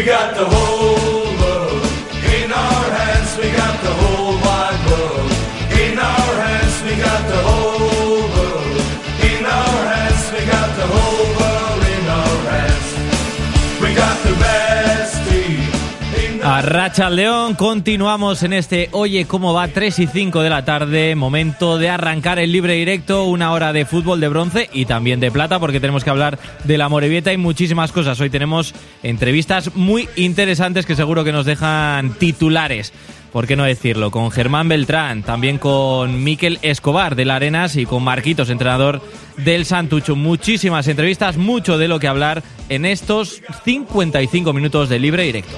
We got the whole Racha León, continuamos en este Oye cómo va 3 y 5 de la tarde, momento de arrancar el libre directo, una hora de fútbol de bronce y también de plata porque tenemos que hablar de la Morevieta y muchísimas cosas. Hoy tenemos entrevistas muy interesantes que seguro que nos dejan titulares. ¿Por qué no decirlo? Con Germán Beltrán, también con Miquel Escobar del Arenas y con Marquitos, entrenador del Santucho. Muchísimas entrevistas, mucho de lo que hablar en estos 55 minutos de libre directo.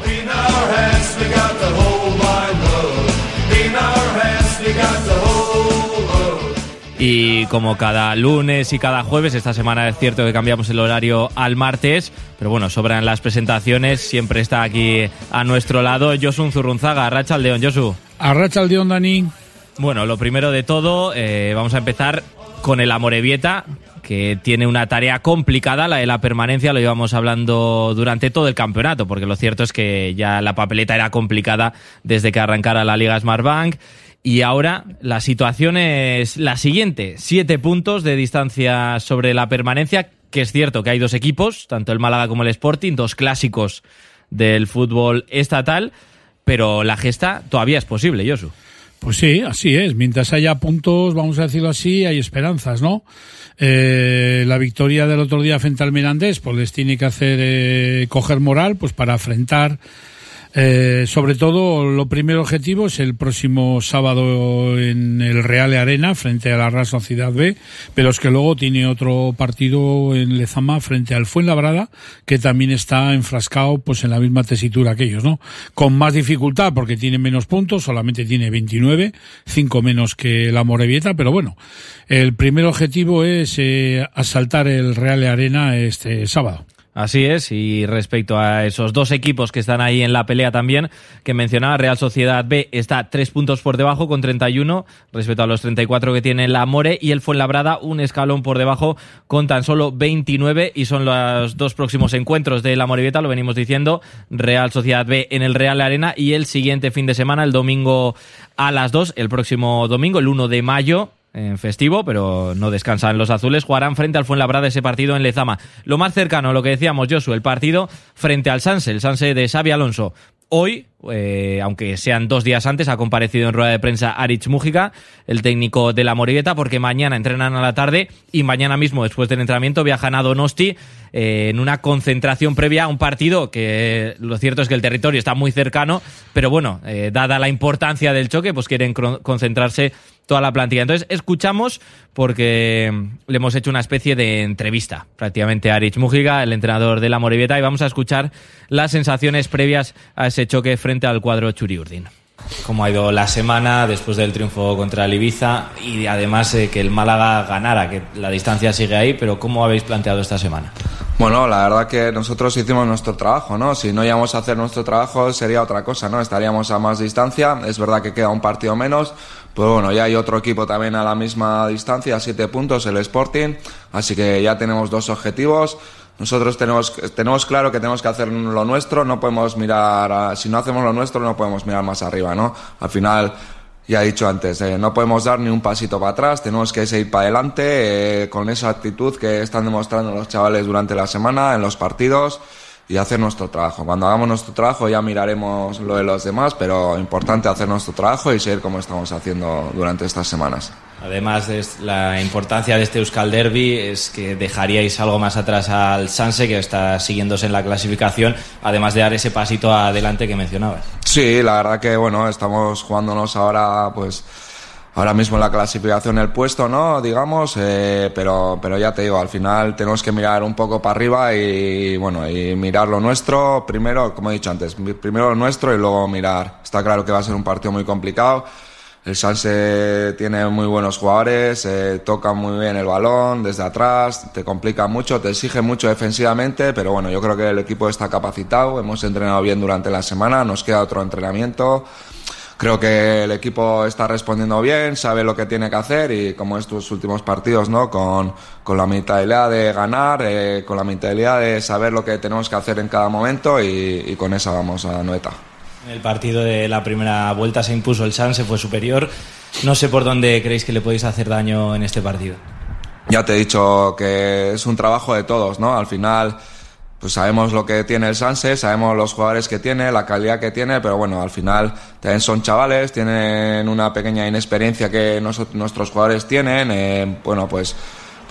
Y como cada lunes y cada jueves, esta semana es cierto que cambiamos el horario al martes, pero bueno, sobran las presentaciones, siempre está aquí a nuestro lado Josu Zurrunzaga, Racha Aldeón, Josu. Arracha al Dion Dani. Bueno, lo primero de todo, eh, vamos a empezar con el Amorebieta, que tiene una tarea complicada, la de la permanencia, lo íbamos hablando durante todo el campeonato, porque lo cierto es que ya la papeleta era complicada desde que arrancara la Liga Smartbank. Y ahora la situación es la siguiente, siete puntos de distancia sobre la permanencia, que es cierto que hay dos equipos, tanto el Málaga como el Sporting, dos clásicos del fútbol estatal, pero la gesta todavía es posible, Josu. Pues sí, así es. Mientras haya puntos, vamos a decirlo así, hay esperanzas, ¿no? Eh, la victoria del otro día frente al Mirandés, pues les tiene que hacer eh, coger moral, pues para afrontar eh, sobre todo, lo primer objetivo es el próximo sábado en el Real Arena frente a la Real Sociedad B, pero es que luego tiene otro partido en Lezama frente al Fuenlabrada, que también está enfrascado pues en la misma tesitura que ellos, ¿no? Con más dificultad porque tiene menos puntos, solamente tiene 29, 5 menos que la Morevieta, pero bueno, el primer objetivo es eh, asaltar el Real Arena este sábado. Así es, y respecto a esos dos equipos que están ahí en la pelea también, que mencionaba, Real Sociedad B está tres puntos por debajo con 31 respecto a los 34 que tiene la More y el Fuenlabrada un escalón por debajo con tan solo 29 y son los dos próximos encuentros de la Morevieta, lo venimos diciendo, Real Sociedad B en el Real Arena y el siguiente fin de semana, el domingo a las 2, el próximo domingo, el 1 de mayo, en festivo, pero no descansan los azules. Jugarán frente al Fuenlabrada ese partido en Lezama. Lo más cercano, lo que decíamos, Josu, el partido frente al Sanse, el Sanse de Xavi Alonso. Hoy, eh, aunque sean dos días antes, ha comparecido en rueda de prensa Arich Mújica, el técnico de la Moribeta, porque mañana entrenan a la tarde y mañana mismo, después del entrenamiento, viajan a Donosti eh, en una concentración previa a un partido que eh, lo cierto es que el territorio está muy cercano, pero bueno, eh, dada la importancia del choque, pues quieren concentrarse toda la plantilla. Entonces, escuchamos porque le hemos hecho una especie de entrevista prácticamente a Arich Mújica, el entrenador de la Morevieta, y vamos a escuchar las sensaciones previas a ese choque frente al cuadro Churiurdin. ¿Cómo ha ido la semana después del triunfo contra el Ibiza y además eh, que el Málaga ganara, que la distancia sigue ahí, pero cómo habéis planteado esta semana? Bueno, la verdad que nosotros hicimos nuestro trabajo, ¿no? Si no íbamos a hacer nuestro trabajo sería otra cosa, ¿no? Estaríamos a más distancia. Es verdad que queda un partido menos, pero bueno, ya hay otro equipo también a la misma distancia, siete puntos, el Sporting. Así que ya tenemos dos objetivos. Nosotros tenemos, tenemos claro que tenemos que hacer lo nuestro, no podemos mirar, si no hacemos lo nuestro no podemos mirar más arriba, ¿no? Al final, ya he dicho antes, eh, no podemos dar ni un pasito para atrás, tenemos que seguir para adelante eh, con esa actitud que están demostrando los chavales durante la semana en los partidos y hacer nuestro trabajo. Cuando hagamos nuestro trabajo ya miraremos lo de los demás, pero importante hacer nuestro trabajo y seguir como estamos haciendo durante estas semanas. Además de la importancia de este Euskal Derby es que dejaríais algo más atrás al Sanse que está siguiéndose en la clasificación, además de dar ese pasito adelante que mencionabas. Sí, la verdad que bueno, estamos jugándonos ahora, pues, ahora mismo en la clasificación el puesto, ¿no? Digamos, eh, pero, pero ya te digo, al final tenemos que mirar un poco para arriba y bueno, y mirar lo nuestro, primero, como he dicho antes, primero lo nuestro y luego mirar. Está claro que va a ser un partido muy complicado. El Sanse tiene muy buenos jugadores, eh, toca muy bien el balón desde atrás, te complica mucho, te exige mucho defensivamente, pero bueno, yo creo que el equipo está capacitado, hemos entrenado bien durante la semana, nos queda otro entrenamiento. Creo que el equipo está respondiendo bien, sabe lo que tiene que hacer y como estos últimos partidos, ¿no? Con, con la mentalidad de ganar, eh, con la mentalidad de saber lo que tenemos que hacer en cada momento y, y con esa vamos a Noeta. En el partido de la primera vuelta se impuso el San, se fue superior. No sé por dónde creéis que le podéis hacer daño en este partido. Ya te he dicho que es un trabajo de todos, ¿no? Al final pues sabemos lo que tiene el Sanse, sabemos los jugadores que tiene, la calidad que tiene, pero bueno, al final también son chavales, tienen una pequeña inexperiencia que nosotros, nuestros jugadores tienen, eh, bueno, pues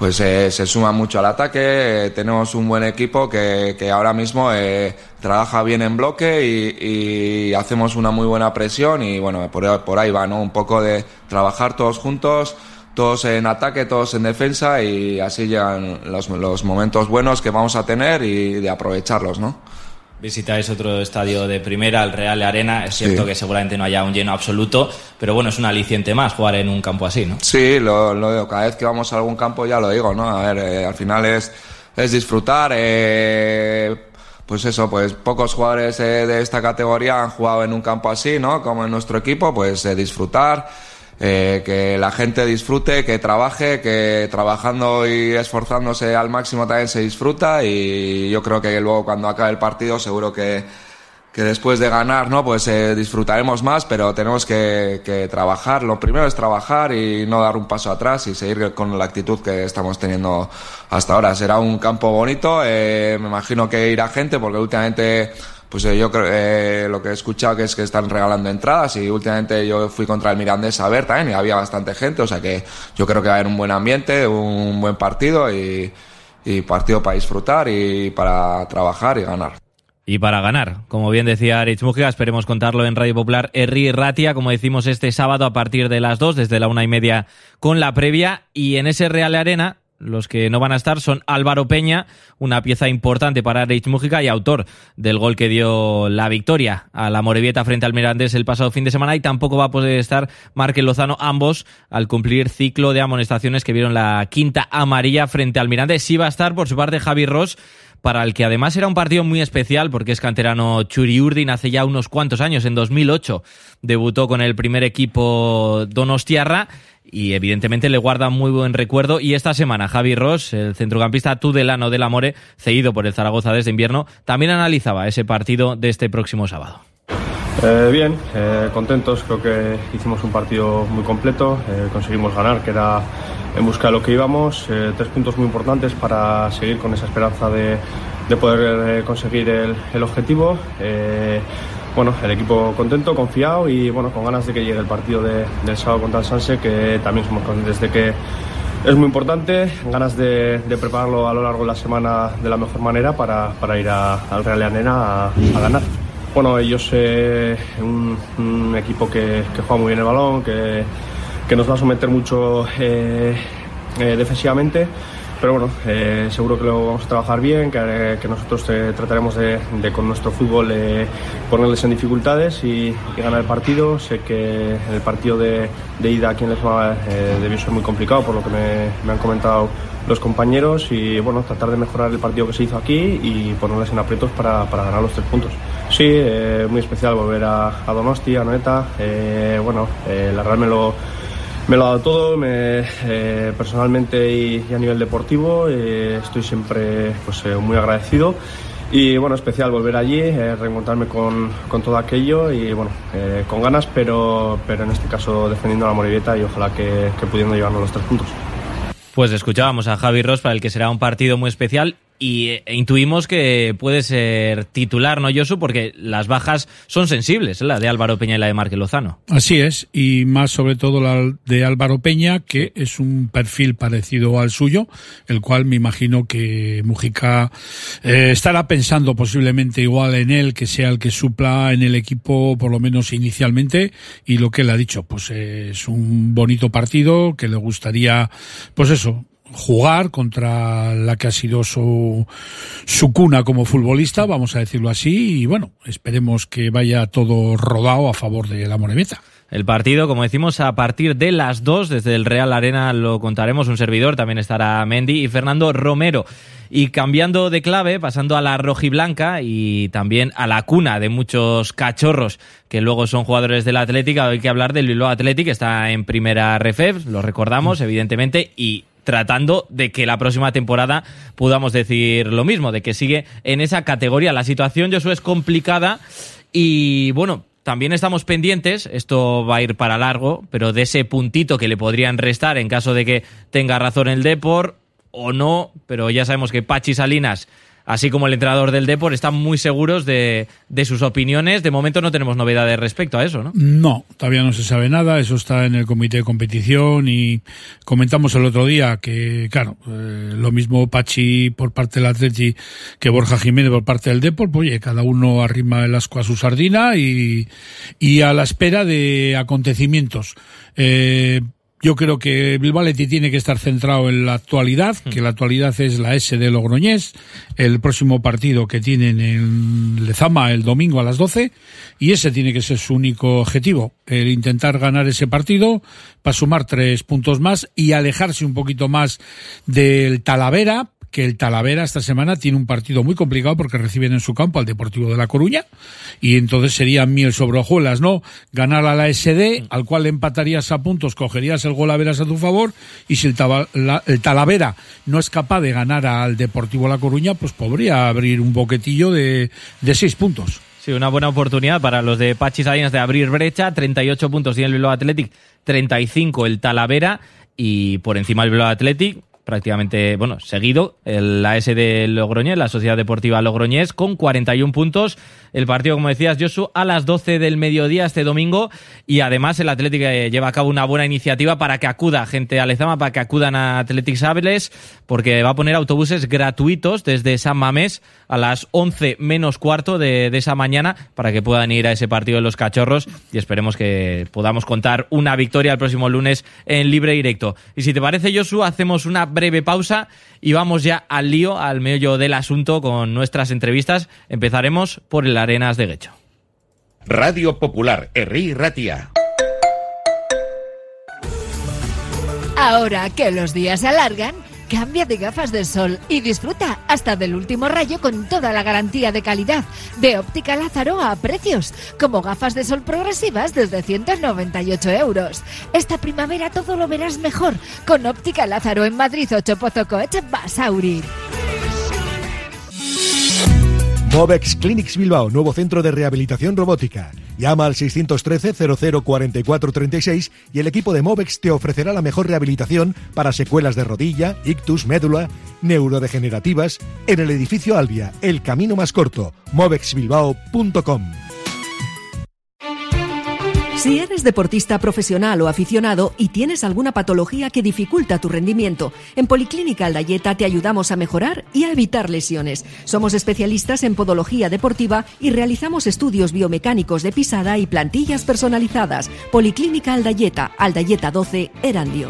pues eh, se suma mucho al ataque, eh, tenemos un buen equipo que, que ahora mismo eh, trabaja bien en bloque y, y, hacemos una muy buena presión y bueno, por, por ahí va, ¿no? Un poco de trabajar todos juntos, todos en ataque, todos en defensa y así llegan los, los, momentos buenos que vamos a tener y de aprovecharlos, ¿no? Visitáis otro estadio de primera, el Real Arena. Es cierto Sí. que seguramente no haya un lleno absoluto, pero bueno, es un aliciente más jugar en un campo así, ¿no? Sí, lo, lo digo, cada vez que vamos a algún campo ya lo digo, ¿no? A ver, eh, al final es, es disfrutar, eh, pues eso, pues pocos jugadores eh, de esta categoría han jugado en un campo así, ¿no? Como en nuestro equipo, pues eh, disfrutar, eh, que la gente disfrute, que trabaje, que trabajando y esforzándose al máximo también se disfruta y yo creo que luego cuando acabe el partido seguro que, que después de ganar, ¿no? Pues eh, disfrutaremos más, pero tenemos que, que trabajar. Lo primero es trabajar y no dar un paso atrás y seguir con la actitud que estamos teniendo hasta ahora. Será un campo bonito, eh, me imagino que irá gente porque últimamente pues eh, yo creo eh, lo que he escuchado que es que están regalando entradas y últimamente yo fui contra el Mirandés a ver también y había bastante gente, o sea que yo creo que va a haber un buen ambiente, un buen partido y, y partido para disfrutar y para trabajar y ganar. Y para ganar, como bien decía Mújica, esperemos contarlo en Radio Popular Erri Ratia, como decimos este sábado a partir de las 2, desde la una y media con la previa. Y en ese Real Arena, los que no van a estar son Álvaro Peña, una pieza importante para Aritz Mújica y autor del gol que dio la victoria a la Morevieta frente al Mirandés el pasado fin de semana. Y tampoco va a poder estar Márquez Lozano, ambos al cumplir ciclo de amonestaciones que vieron la quinta amarilla frente al Mirandés. Sí va a estar por su parte Javi Ross para el que además era un partido muy especial porque es canterano Churi Urdin hace ya unos cuantos años, en 2008 debutó con el primer equipo Donostiarra y evidentemente le guarda muy buen recuerdo y esta semana Javi Ross, el centrocampista tudelano del Amore, cedido por el Zaragoza desde invierno, también analizaba ese partido de este próximo sábado. Eh, bien, eh, contentos, creo que hicimos un partido muy completo, eh, conseguimos ganar, que era en busca de lo que íbamos, tres puntos muy importantes para seguir con esa esperanza de, de poder conseguir el objetivo. Bueno, el equipo contento, confiado y bueno, con ganas de que llegue el partido de- del sábado contra el Sanse, que también somos conscientes de que es muy importante, ganas de, prepararlo a lo largo de la semana de la mejor manera para, para ir al Real Arena a, a ganar. Bueno, ellos eh, un, equipo que, que juega muy bien el balón, que, que nos va a someter mucho eh, eh, defensivamente, pero bueno, eh, seguro que lo vamos a trabajar bien, que, que nosotros eh, trataremos de, con nuestro fútbol eh, ponerles en dificultades y, y ganar el partido. Sé que el partido de, de ida aquí en Lesma debió ser muy complicado por lo que me, me han comentado los compañeros y bueno, tratar de mejorar el partido que se hizo aquí y ponerles en aprietos para, para ganar los tres puntos. Sí, muy especial volver a, a Donosti, a Noeta. Bueno, la Real me lo, me lo ha dado todo, eh, personalmente y, a nivel deportivo. eh, estoy siempre pues, eh, muy agradecido. Y bueno, especial volver allí, reencontrarme con, con todo aquello y bueno, con ganas, pero, pero en este caso defendiendo a la Morivieta y ojalá que, que pudiendo llevarnos los tres puntos. Pues escuchábamos a Javi Ross para el que será un partido muy especial y eh, intuimos que puede ser titular, ¿no, Josu? Porque las bajas son sensibles, la de Álvaro Peña y la de Márquez Lozano. Así es, y más sobre todo la de Álvaro Peña, que es un perfil parecido al suyo, el cual me imagino que Mujica eh, estará pensando posiblemente igual en él, que sea el que supla en el equipo, por lo menos inicialmente, y lo que él ha dicho, pues eh, es un bonito partido, que le gustaría, pues eso, jugar contra la que ha sido su, su cuna como futbolista, vamos a decirlo así, y bueno, esperemos que vaya todo rodado a favor de la Moremeta. El partido, como decimos, a partir de las 2 desde el Real Arena lo contaremos un servidor, también estará Mendy y Fernando Romero. Y cambiando de clave, pasando a la rojiblanca y también a la cuna de muchos cachorros que luego son jugadores del Atlético, hay que hablar del Bilbao Athletic, que está en primera RFEF, lo recordamos, evidentemente, y tratando de que la próxima temporada podamos decir lo mismo, de que sigue en esa categoría. La situación, Josué, es complicada y bueno, también estamos pendientes, esto va a ir para largo, pero de ese puntito que le podrían restar en caso de que tenga razón el Depor o no, pero ya sabemos que Pachi Salinas así como el entrenador del Depor, están muy seguros de, de, sus opiniones. De momento no tenemos novedades respecto a eso, ¿no? No, todavía no se sabe nada. Eso está en el comité de competición y comentamos el otro día que, claro, eh, lo mismo Pachi por parte del Atleti que Borja Jiménez por parte del Depor, pues oye, cada uno arrima el asco a su sardina y, y a la espera de acontecimientos. Eh, yo creo que Athletic tiene que estar centrado en la actualidad, que la actualidad es la S de Logroñés, el próximo partido que tienen en Lezama el domingo a las 12, y ese tiene que ser su único objetivo, el intentar ganar ese partido para sumar tres puntos más y alejarse un poquito más del Talavera, que el Talavera esta semana tiene un partido muy complicado porque reciben en su campo al Deportivo de La Coruña y entonces sería miel sobre hojuelas, ¿no? Ganar a la SD, al cual empatarías a puntos, cogerías el gol a veras a tu favor y si el, la, el Talavera no es capaz de ganar al Deportivo La Coruña, pues podría abrir un boquetillo de, de seis puntos. Sí, una buena oportunidad para los de Pachi Salinas de abrir brecha, 38 puntos y el Bilbao Athletic, 35 el Talavera y por encima el Bilbao Athletic prácticamente, bueno, seguido, el AS de Logroñés, la Sociedad Deportiva Logroñés, con 41 puntos. El partido, como decías, Josu, a las 12 del mediodía este domingo. Y además el Atlético lleva a cabo una buena iniciativa para que acuda gente a Lezama, para que acudan a Athletic Sables, porque va a poner autobuses gratuitos desde San Mamés a las 11 menos cuarto de, de esa mañana para que puedan ir a ese partido de los cachorros. Y esperemos que podamos contar una victoria el próximo lunes en libre directo. Y si te parece, Josu, hacemos una breve pausa y vamos ya al lío, al meollo del asunto con nuestras entrevistas. Empezaremos por el Arenas de Guecho. Radio Popular, Herri Ratia. Ahora que los días se alargan, cambia de gafas de sol y disfruta hasta del último rayo con toda la garantía de calidad de Óptica Lázaro a precios, como gafas de sol progresivas desde 198 euros. Esta primavera todo lo verás mejor con Óptica Lázaro en Madrid 8 Pozocoech Basauri. Movex Clinics Bilbao, nuevo centro de rehabilitación robótica. Llama al 613 00 44 36 y el equipo de Movex te ofrecerá la mejor rehabilitación para secuelas de rodilla, ictus, médula, neurodegenerativas en el edificio Albia, el camino más corto, movexbilbao.com. Si eres deportista profesional o aficionado y tienes alguna patología que dificulta tu rendimiento, en Policlínica Aldayeta te ayudamos a mejorar y a evitar lesiones. Somos especialistas en podología deportiva y realizamos estudios biomecánicos de pisada y plantillas personalizadas. Policlínica Aldayeta, Aldayeta 12, Erandio.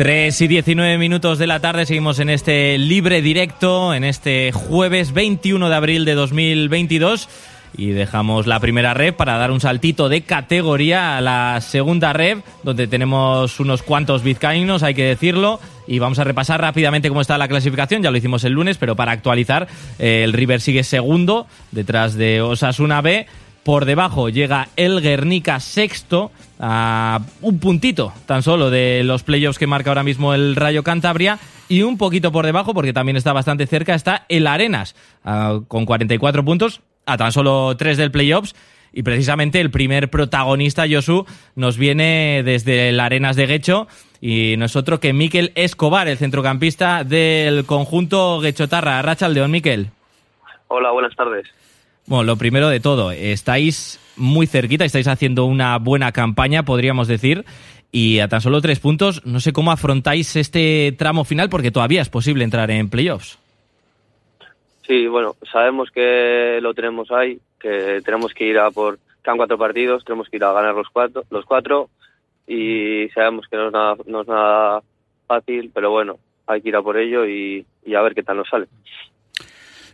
3 y 19 minutos de la tarde seguimos en este libre directo, en este jueves 21 de abril de 2022 y dejamos la primera red para dar un saltito de categoría a la segunda red, donde tenemos unos cuantos vizcaínos, hay que decirlo, y vamos a repasar rápidamente cómo está la clasificación, ya lo hicimos el lunes, pero para actualizar, eh, el River sigue segundo, detrás de Osasuna B, por debajo llega el Guernica sexto, a un puntito tan solo de los playoffs que marca ahora mismo el Rayo Cantabria. Y un poquito por debajo, porque también está bastante cerca, está el Arenas, ah, con 44 puntos, a tan solo 3 del playoffs. Y precisamente el primer protagonista, Josu, nos viene desde el Arenas de Guecho. Y nosotros que Miquel Escobar, el centrocampista del conjunto Guechotarra. Rachaldeón, Miquel. Hola, buenas tardes. Bueno, lo primero de todo, estáis muy cerquita, estáis haciendo una buena campaña, podríamos decir, y a tan solo tres puntos, no sé cómo afrontáis este tramo final, porque todavía es posible entrar en playoffs. Sí, bueno, sabemos que lo tenemos ahí, que tenemos que ir a por, quedan cuatro partidos, tenemos que ir a ganar los cuatro, los cuatro, y sabemos que no es nada, no es nada fácil, pero bueno, hay que ir a por ello y, y a ver qué tal nos sale.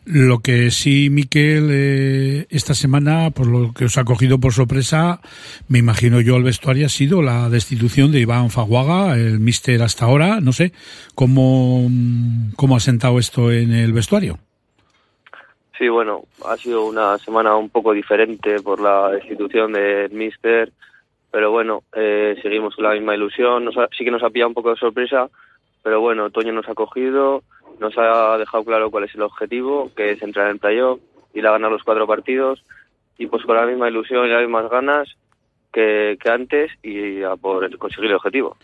Lo que sí, Miquel, eh, esta semana, por lo que os ha cogido por sorpresa, me imagino yo el vestuario ha sido la destitución de Iván Faguaga, el mister hasta ahora. No sé, ¿cómo, cómo ha sentado esto en el vestuario? Sí, bueno, ha sido una semana un poco diferente por la destitución del mister, pero bueno, eh, seguimos con la misma ilusión. Nos ha- sí que nos ha pillado un poco de sorpresa, pero bueno, Toño nos ha cogido, nos ha dejado claro cuál es el objetivo, que es entrar en playoff, ir a ganar los cuatro partidos, y pues con la misma ilusión y las mismas ganas que, que antes y a por conseguir el objetivo.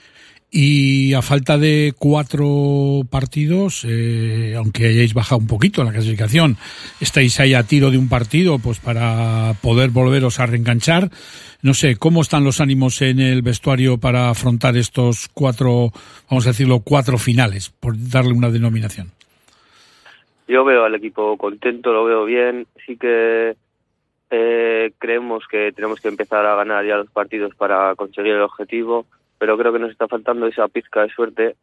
Y a falta de cuatro partidos, eh, aunque hayáis bajado un poquito en la clasificación, estáis ahí a tiro de un partido, pues para poder volveros a reenganchar. No sé, ¿cómo están los ánimos en el vestuario para afrontar estos cuatro, vamos a decirlo, cuatro finales, por darle una denominación? Yo veo al equipo contento, lo veo bien. Sí que eh, creemos que tenemos que empezar a ganar ya los partidos para conseguir el objetivo, pero creo que nos está faltando esa pizca de suerte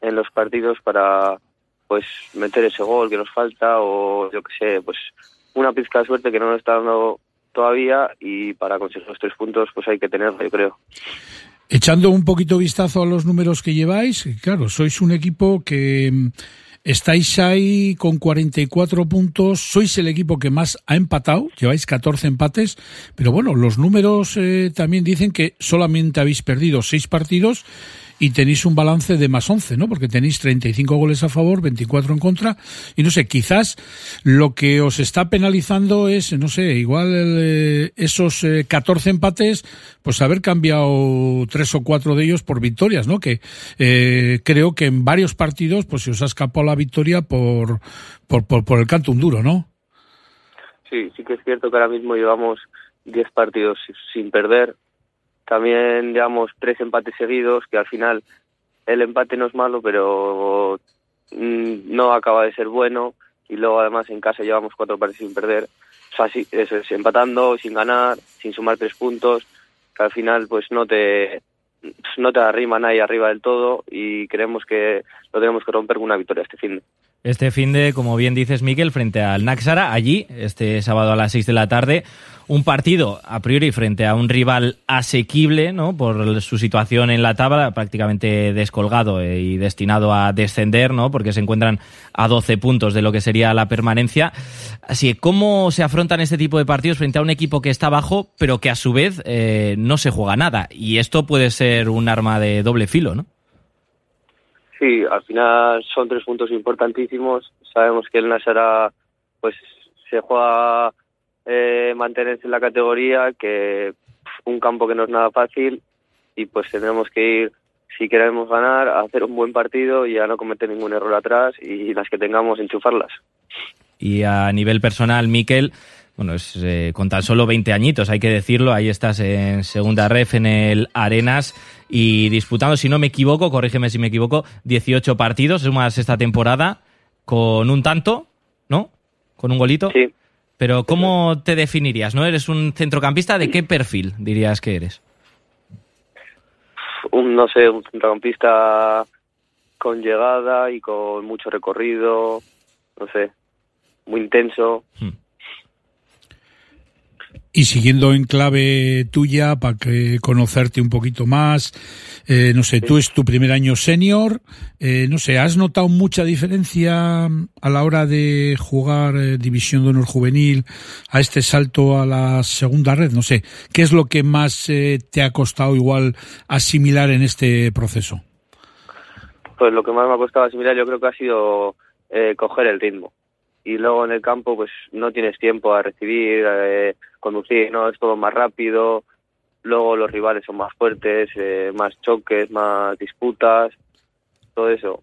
en los partidos para pues meter ese gol que nos falta o yo que sé, pues una pizca de suerte que no nos está dando todavía y para conseguir los tres puntos pues hay que tenerlo, yo creo. Echando un poquito vistazo a los números que lleváis, claro, sois un equipo que estáis ahí con 44 puntos, sois el equipo que más ha empatado, lleváis 14 empates, pero bueno, los números eh, también dicen que solamente habéis perdido 6 partidos y tenéis un balance de más 11, ¿no? Porque tenéis 35 goles a favor, 24 en contra. Y no sé, quizás lo que os está penalizando es, no sé, igual eh, esos eh, 14 empates, pues haber cambiado tres o cuatro de ellos por victorias, ¿no? Que eh, creo que en varios partidos, pues se os ha escapado la victoria por, por, por, por el canto un duro, ¿no? Sí, sí que es cierto que ahora mismo llevamos 10 partidos sin perder. También llevamos tres empates seguidos, que al final el empate no es malo, pero mm, no acaba de ser bueno. Y luego además en casa llevamos cuatro partidos sin perder. O sea, es, empatando, sin ganar, sin sumar tres puntos, que al final pues no te no te arrima nadie arriba del todo y creemos que lo tenemos que romper con una victoria este fin. Este fin de, como bien dices, Miquel, frente al Naxara, allí, este sábado a las 6 de la tarde, un partido a priori frente a un rival asequible, ¿no? Por su situación en la tabla, prácticamente descolgado eh, y destinado a descender, ¿no? Porque se encuentran a 12 puntos de lo que sería la permanencia. Así que, ¿cómo se afrontan este tipo de partidos frente a un equipo que está abajo, pero que a su vez eh, no se juega nada? Y esto puede ser un arma de doble filo, ¿no? Sí, al final son tres puntos importantísimos. Sabemos que el Nasara pues se juega eh, mantenerse en la categoría, que un campo que no es nada fácil y pues tendremos que ir, si queremos ganar, a hacer un buen partido y a no cometer ningún error atrás y las que tengamos enchufarlas. Y a nivel personal, Miquel, bueno, es eh, con tan solo 20 añitos, hay que decirlo, ahí estás en segunda ref en el Arenas y disputando, si no me equivoco, corrígeme si me equivoco, 18 partidos, sumas esta temporada con un tanto, ¿no? Con un golito. Sí. Pero ¿cómo te definirías, no? ¿Eres un centrocampista? ¿De qué perfil dirías que eres? Un, no sé, un centrocampista con llegada y con mucho recorrido, no sé, muy intenso. Y siguiendo en clave tuya, para que conocerte un poquito más, eh, no sé, tú es tu primer año senior, eh, no sé, ¿has notado mucha diferencia a la hora de jugar eh, División de Honor Juvenil a este salto a la segunda red? No sé, ¿qué es lo que más eh, te ha costado igual asimilar en este proceso? Pues lo que más me ha costado asimilar yo creo que ha sido coger el ritmo. Y luego en el campo pues no tienes tiempo a recibir, eh, conducir, no es todo más rápido. Luego los rivales son más fuertes, eh, más choques, más disputas, todo eso.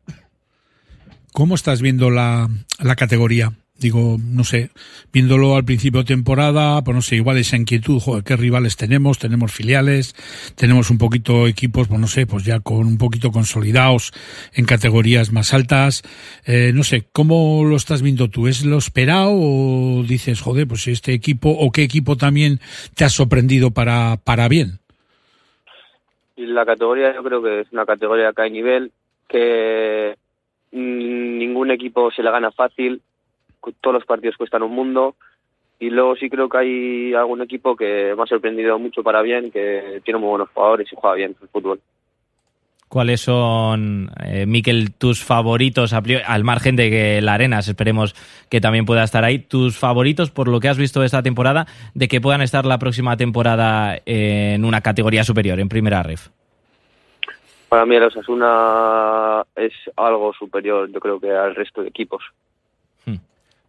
¿Cómo estás viendo la, la categoría? Digo, no sé, viéndolo al principio de temporada, pues no sé, igual esa inquietud, joder, qué rivales tenemos, tenemos filiales, tenemos un poquito equipos, pues no sé, pues ya con un poquito consolidados en categorías más altas, eh, no sé, ¿cómo lo estás viendo tú? ¿Es lo esperado o dices, joder, pues este equipo, o qué equipo también te ha sorprendido para, para bien? La categoría yo creo que es una categoría que hay nivel, que mm, ningún equipo se la gana fácil, todos los partidos cuestan un mundo y luego sí creo que hay algún equipo que me ha sorprendido mucho para bien, que tiene muy buenos jugadores y juega bien el fútbol. ¿Cuáles son, eh, Miquel, tus favoritos, al margen de que la Arenas, esperemos que también pueda estar ahí, tus favoritos por lo que has visto esta temporada, de que puedan estar la próxima temporada en una categoría superior, en primera ref? Para mí el Osasuna es algo superior, yo creo que al resto de equipos.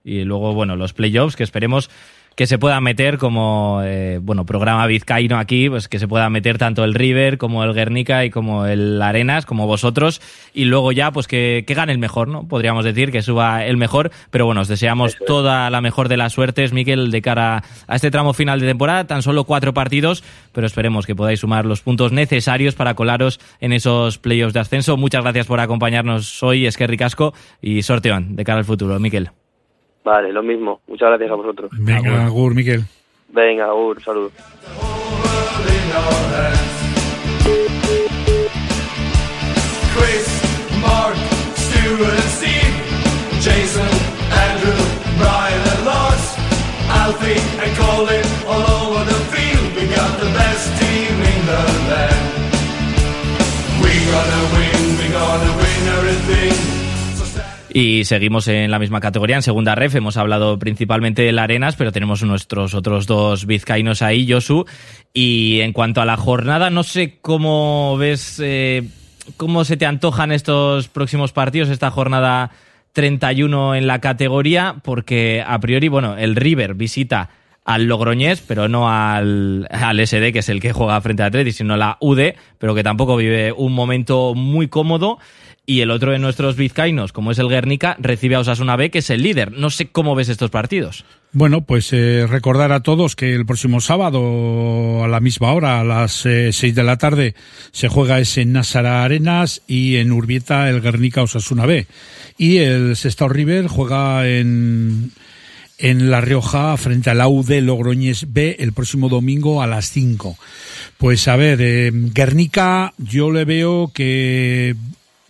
Y luego, bueno, los playoffs, que esperemos que se pueda meter como, eh, bueno, programa vizcaíno aquí, pues que se pueda meter tanto el River como el Guernica y como el Arenas, como vosotros, y luego ya, pues que, que gane el mejor, ¿no? Podríamos decir que suba el mejor, pero bueno, os deseamos toda la mejor de las suertes, Miquel, de cara a este tramo final de temporada, tan solo cuatro partidos, pero esperemos que podáis sumar los puntos necesarios para colaros en esos playoffs de ascenso. Muchas gracias por acompañarnos hoy, Esquerri Casco, y sorteón de cara al futuro, Miquel. Vale, lo mismo. Muchas gracias a vosotros. Venga, Agur, Miquel. Venga, Agur, salud. Chris, Mark, Stu and Steve, Jason, Andrew, Brian and Lars, Alfie and Colin all over the field. We got the best team in the land. We gonna win, we gonna win. Y seguimos en la misma categoría, en segunda ref. Hemos hablado principalmente del Arenas, pero tenemos nuestros otros dos vizcaínos ahí, Josu. Y en cuanto a la jornada, no sé cómo ves, eh, cómo se te antojan estos próximos partidos, esta jornada 31 en la categoría, porque a priori, bueno, el River visita al Logroñés, pero no al, al SD, que es el que juega frente a Atleti, sino la UD, pero que tampoco vive un momento muy cómodo. Y el otro de nuestros vizcaínos, como es el Guernica, recibe a Osasuna B, que es el líder. No sé cómo ves estos partidos. Bueno, pues eh, recordar a todos que el próximo sábado a la misma hora, a las eh, seis de la tarde, se juega ese Násara Arenas y en Urbieta el Guernica Osasuna B. Y el Sestao River juega en, en La Rioja frente al AUD Logroñés B el próximo domingo a las 5. Pues a ver, eh, Guernica yo le veo que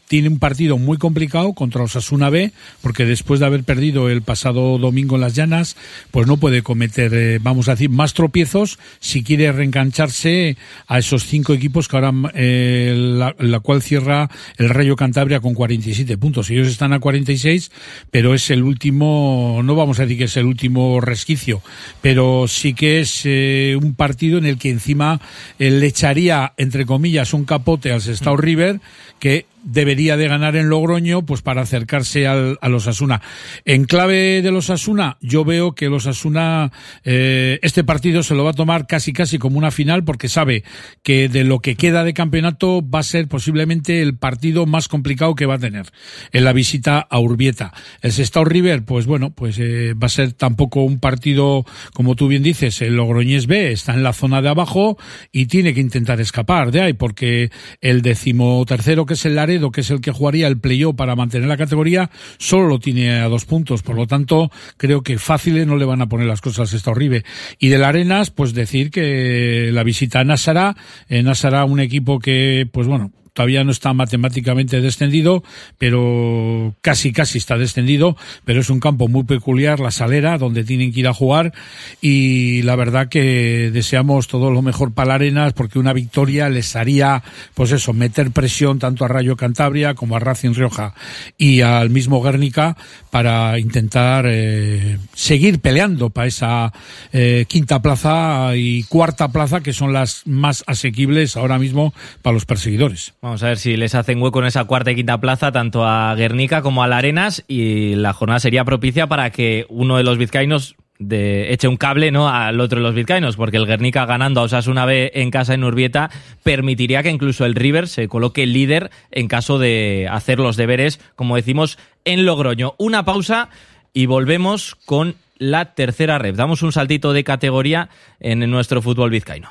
tiene un partido muy complicado contra Osasuna B, porque después de haber perdido el pasado domingo en las llanas, pues no puede cometer, eh, vamos a decir, más tropiezos si quiere reengancharse a esos cinco equipos que ahora, eh, la, la cual cierra el Rayo Cantabria con 47 puntos. Ellos están a 46, pero es el último, no vamos a decir que es el último resquicio, pero sí que es eh, un partido en el que encima le echaría, entre comillas, un capote al Sestao River, que debería de ganar en Logroño pues para acercarse al, a los Asuna. En clave de los Asuna, yo veo que los Asuna eh, este partido se lo va a tomar casi casi como una final porque sabe que de lo que queda de campeonato va a ser posiblemente el partido más complicado que va a tener en la visita a Urbieta. El Sestao River, pues bueno, pues eh, va a ser tampoco un partido como tú bien dices, el Logroñés B está en la zona de abajo y tiene que intentar escapar de ahí porque el decimotercero que es el Que es el que jugaría el playoff para mantener la categoría, solo lo tiene a dos puntos. Por lo tanto, creo que fáciles no le van a poner las cosas esta Ribe. Y del Arenas, pues decir que la visita a Násara, en Násara un equipo que, pues bueno, todavía no está matemáticamente descendido, pero casi casi está descendido, pero es un campo muy peculiar, la Salera, donde tienen que ir a jugar y la verdad que deseamos todo lo mejor para Arenas porque una victoria les haría, pues eso, meter presión tanto a Rayo Cantabria como a Racing Rioja y al mismo Guernica para intentar eh, seguir peleando para esa eh, quinta plaza y cuarta plaza que son las más asequibles ahora mismo para los perseguidores. Vamos a ver si les hacen hueco en esa cuarta y quinta plaza tanto a Guernica como a la Arenas y la jornada sería propicia para que uno de los vizcaínos eche un cable no al otro de los vizcaínos porque el Guernica ganando a Osasuna B en casa en Urbieta permitiría que incluso el River se coloque líder en caso de hacer los deberes como decimos en Logroño. Una pausa y volvemos con la tercera red damos un saltito de categoría en nuestro fútbol vizcaíno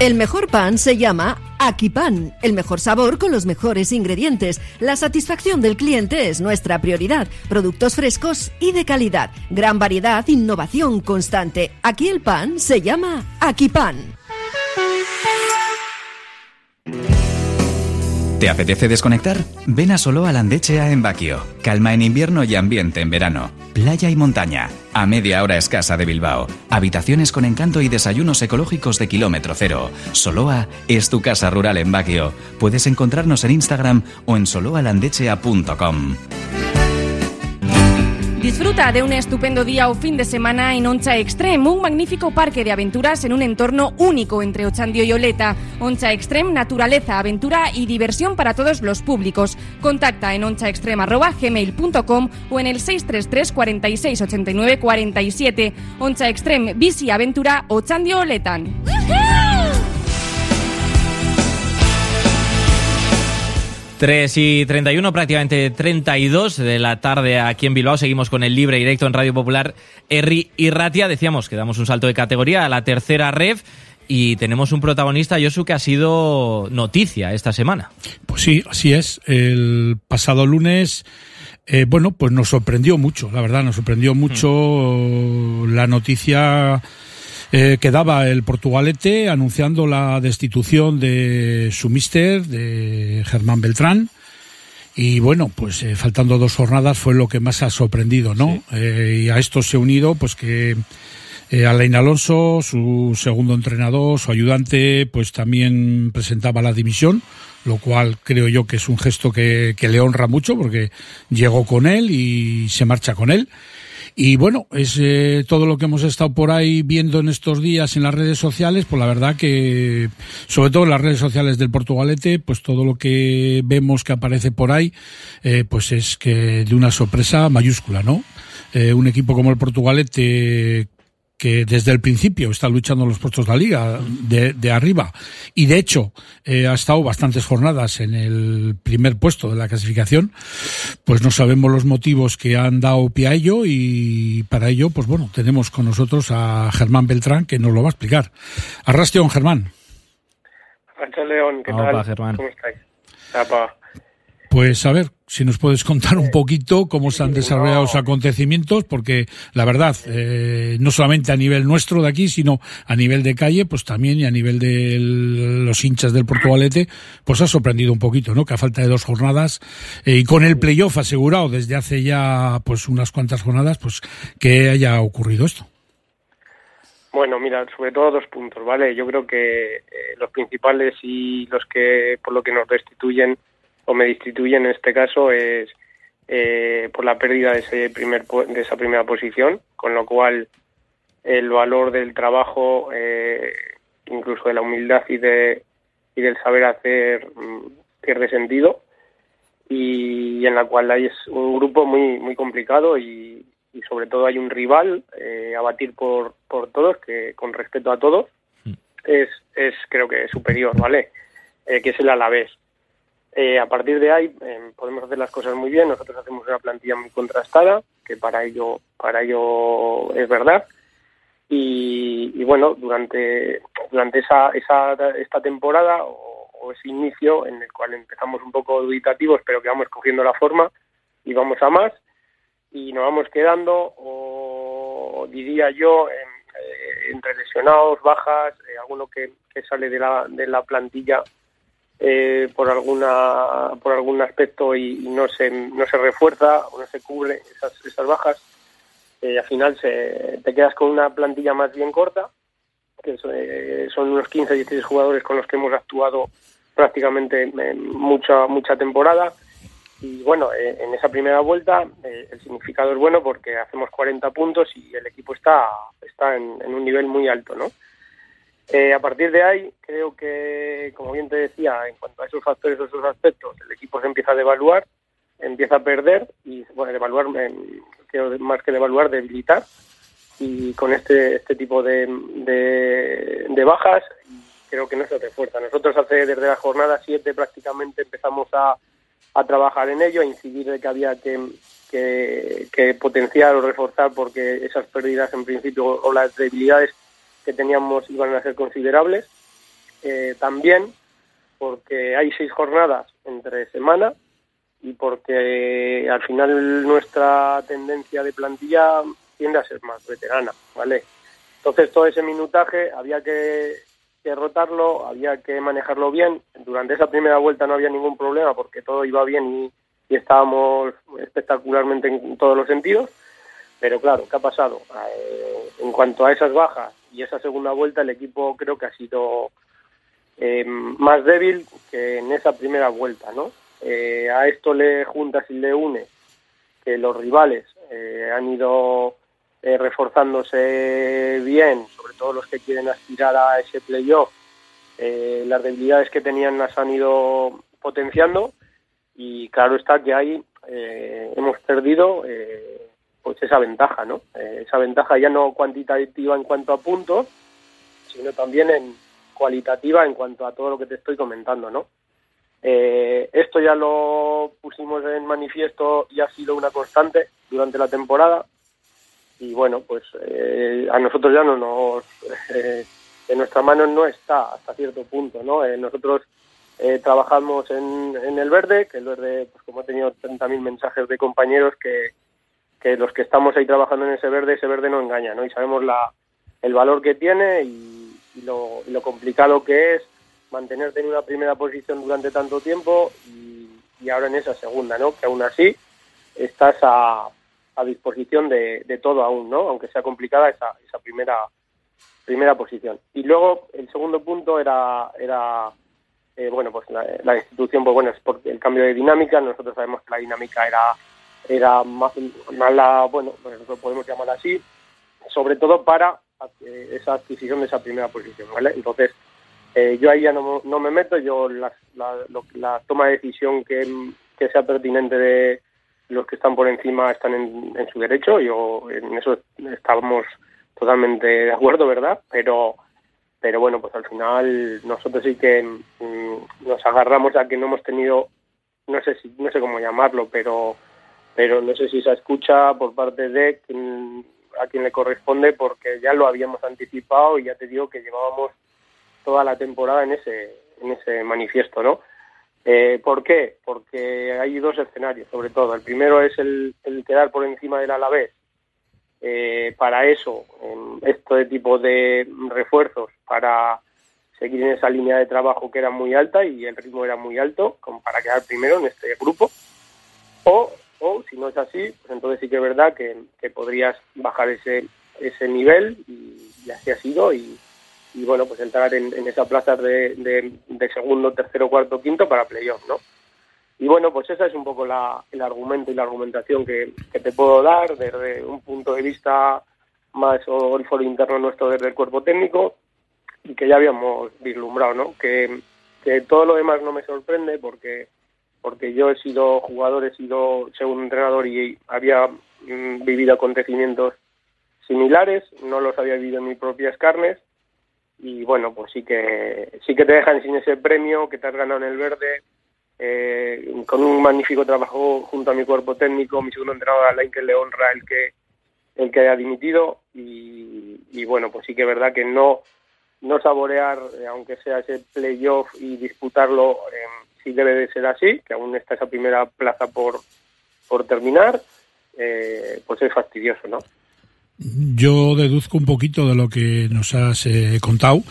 El mejor pan se llama Akipan, el mejor sabor con los mejores ingredientes. La satisfacción del cliente es nuestra prioridad. Productos frescos y de calidad. Gran variedad, innovación constante. Aquí el pan se llama Akipan. ¿Te apetece desconectar? Ven a Soloa Landechea en Baquio. Calma en invierno y ambiente en verano. Playa y montaña. A media hora escasa de Bilbao. Habitaciones con encanto y desayunos ecológicos de kilómetro cero. Soloa es tu casa rural en Baquio. Puedes encontrarnos en Instagram o en soloalandechea.com. Disfruta de un estupendo día o fin de semana en Oncha Extreme, un magnífico parque de aventuras en un entorno único entre Ochandio y Oleta. Oncha Extreme, naturaleza, aventura y diversión para todos los públicos. Contacta en onchaextreme.gmail.com o en el 633 46 89 47. Oncha Extreme, bici, aventura, Ochandio, Oletan. 3 y 31, prácticamente 32 de la tarde aquí en Bilbao. Seguimos con el libre directo en Radio Popular Erri y Ratia. Decíamos que damos un salto de categoría a la tercera ref y tenemos un protagonista, Josu, que ha sido noticia esta semana. Pues sí, así es. El pasado lunes, eh, bueno, pues nos sorprendió mucho, la verdad, nos sorprendió mucho la noticia eh, que daba el Portugalete anunciando la destitución de su mister, de Germán Beltrán. Y bueno, pues eh, faltando dos jornadas fue lo que más ha sorprendido, ¿no? Eh, y a esto se ha unido, pues que eh, Alain Alonso, su segundo entrenador, su ayudante, pues también presentaba la dimisión, lo cual creo yo que es un gesto que, que le honra mucho porque llegó con él y se marcha con él. Y bueno, es eh, todo lo que hemos estado por ahí viendo en estos días en las redes sociales, pues la verdad que, sobre todo en las redes sociales del Portugalete, pues todo lo que vemos que aparece por ahí, eh, pues es que de una sorpresa mayúscula, ¿no? Eh, un equipo como el Portugalete que desde el principio está luchando los puestos de la liga de, de arriba y de hecho eh, ha estado bastantes jornadas en el primer puesto de la clasificación, pues no sabemos los motivos que han dado pie a ello y para ello, pues bueno, tenemos con nosotros a Germán Beltrán que nos lo va a explicar. Arrastion, Germán. León, ¿qué Opa, tal? Germán. ¿Cómo estáis? Apa. Pues a ver, si nos puedes contar un poquito cómo se han desarrollado los acontecimientos, porque la verdad, eh, no solamente a nivel nuestro de aquí, sino a nivel de calle, pues también y a nivel de los hinchas del Portugalete, pues ha sorprendido un poquito, ¿no? Que a falta de dos jornadas eh, y con el playoff asegurado desde hace ya pues unas cuantas jornadas, pues que haya ocurrido esto. Bueno, mira, sobre todo dos puntos, ¿vale? Yo creo que eh, los principales y los que por lo que nos destituyen o me destituyen en este caso es eh, por la pérdida de ese primer de esa primera posición, con lo cual el valor del trabajo, eh, incluso de la humildad y de y del saber hacer mm, pierde sentido y en la cual hay es un grupo muy muy complicado y, y sobre todo hay un rival eh, a batir por, por todos que con respeto a todos es, es creo que superior vale Eh, que es el Alavés Eh, a partir de ahí eh, podemos hacer las cosas muy bien. Nosotros hacemos una plantilla muy contrastada, que para ello, para ello es verdad. Y, bueno, durante, durante esa, esa, esta temporada o, ese inicio en el cual empezamos un poco dubitativos, pero que vamos cogiendo la forma y vamos a más y nos vamos quedando, o diría yo, eh, entre lesionados, bajas, eh, alguno que, que sale de la, de la plantilla eh, por alguna por algún aspecto y, no se no se refuerza o no se cubre esas, esas bajas, eh, al final se, te quedas con una plantilla más bien corta, que son, eh, son unos 15 16 jugadores con los que hemos actuado prácticamente mucha mucha temporada y bueno, eh, en esa primera vuelta eh, el significado es bueno porque hacemos 40 puntos y el equipo está, está en un nivel muy alto, ¿no? Eh, a partir de ahí, creo que, como bien te decía, en cuanto a esos factores o esos aspectos, el equipo se empieza a devaluar, empieza a perder y, bueno, devaluar, creo más que devaluar, debilitar. Y con este, este tipo de, de, bajas, creo que no se refuerza. Nosotros desde la jornada 7 prácticamente empezamos a, a trabajar en ello, a incidir de que había que, que, que potenciar o reforzar porque esas pérdidas en principio o las debilidades que teníamos iban a ser considerables. Eh, también porque hay seis jornadas entre semana y porque al final nuestra tendencia de plantilla tiende a ser más veterana, ¿vale? Entonces todo ese minutaje había que, que rotarlo, había que manejarlo bien. Durante esa primera vuelta no había ningún problema porque todo iba bien y, y estábamos espectacularmente en todos los sentidos. Pero claro, ¿qué ha pasado? Eh, en cuanto a esas bajas y esa segunda vuelta, el equipo creo que ha sido eh, más débil que en esa primera vuelta, ¿no? Eh, a esto le juntas y le une que los rivales eh, han ido eh, reforzándose bien, sobre todo los que quieren aspirar a ese playoff. Eh, las debilidades que tenían las han ido potenciando y claro está que ahí eh, hemos perdido pues esa ventaja, ¿no? Eh, esa ventaja ya no cuantitativa en cuanto a puntos, sino también en cualitativa en cuanto a todo lo que te estoy comentando, ¿no? Eh, esto ya lo pusimos en manifiesto y ha sido una constante durante la temporada y bueno, pues eh, a nosotros ya no nos eh, en nuestras manos no está hasta cierto punto, ¿no? Nosotros trabajamos en, en el verde, que el verde, pues como he tenido 30.000 mensajes de compañeros que, que los que estamos ahí trabajando en ese verde, ese verde no engaña, ¿no? Y sabemos la, el valor que tiene y, lo, lo complicado que es mantenerte en una primera posición durante tanto tiempo y, ahora en esa segunda, ¿no? Que aún así estás a, a disposición de, de todo aún, ¿no? Aunque sea complicada esa, esa primera primera posición. Y luego el segundo punto era era eh, bueno pues la, la institución pues bueno es porque el cambio de dinámica nosotros sabemos que la dinámica era era más mala bueno lo podemos llamar así sobre todo para eh, esa adquisición de esa primera posición vale entonces eh, yo ahí ya no, no me meto yo la, la, la toma de decisión que, que sea pertinente de los que están por encima están en, en su derecho yo en eso estamos totalmente de acuerdo verdad pero pero bueno pues al final nosotros sí que mm, nos agarramos a que no hemos tenido no sé si no sé cómo llamarlo pero pero no sé si se escucha por parte de quien, a quien le corresponde porque ya lo habíamos anticipado y ya te digo que llevábamos toda la temporada en ese en ese manifiesto no eh, ¿Por qué? Porque hay dos escenarios, sobre todo. El primero es el, el quedar por encima del Alavés. Eh, para eso, en este tipo de refuerzos, para seguir en esa línea de trabajo que era muy alta y el ritmo era muy alto, para quedar primero en este grupo. O, o si no es así, pues entonces sí que es verdad que, que podrías bajar ese, ese nivel y, así ha sido y, y bueno, pues entrar en, en esa plaza de, de, de segundo, tercero, cuarto, quinto para playoff, ¿no? Y bueno, pues ese es un poco la, el argumento y la argumentación que, que te puedo dar desde un punto de vista más o el foro interno nuestro desde el cuerpo técnico y que ya habíamos vislumbrado, ¿no? Que, que todo lo demás no me sorprende porque porque yo he sido jugador, he sido segundo entrenador y había mm, vivido acontecimientos similares, no los había vivido en mis propias carnes y bueno, pues sí que sí que te dejan sin ese premio que te has ganado en el verde eh, con un magnífico trabajo junto a mi cuerpo técnico, mi segundo entrenador Alain que le honra el que el que haya dimitido y, y bueno, pues sí que es verdad que no no saborear, eh, aunque sea ese playoff y disputarlo, eh, sí debe de ser así, que aún está esa primera plaza por, por terminar, eh, pues es fastidioso, ¿no? Yo deduzco un poquito de lo que nos has eh, contado,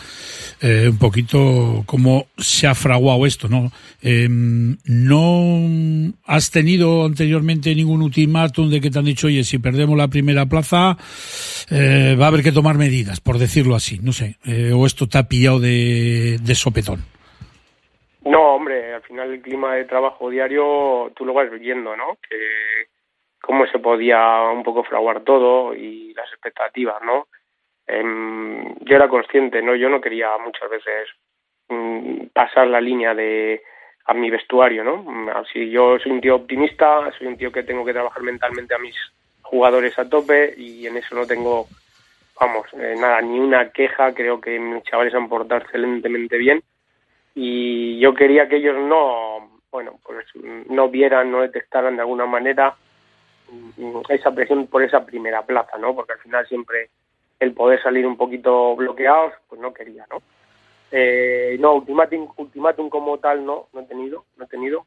eh, un poquito cómo se ha fraguado esto, ¿no? Em, ¿No has tenido anteriormente ningún ultimátum de que te han dicho, oye, si perdemos la primera plaza, eh, va a haber que tomar medidas, por decirlo así, no sé, eh, o esto te ha pillado de, de sopetón? Al final el clima de trabajo diario tú lo vas viendo, ¿no? Que cómo se podía un poco fraguar todo y las expectativas, ¿no? Em, yo era consciente, ¿no? Yo no quería muchas veces mm, pasar la línea de a mi vestuario, ¿no? Así yo soy un tío optimista, soy un tío que tengo que trabajar mentalmente a mis jugadores a tope y en eso no tengo, vamos, eh, nada, ni una queja, creo que mis chavales han portado excelentemente bien y yo quería que ellos no, bueno, pues no vieran, no detectaran de alguna manera mm, esa presión por esa primera plaza, ¿no? Porque al final siempre el poder salir un poquito bloqueados, pues no quería, ¿no? Eh, no, ultimátum, ultimátum como tal no, no he tenido, no he tenido.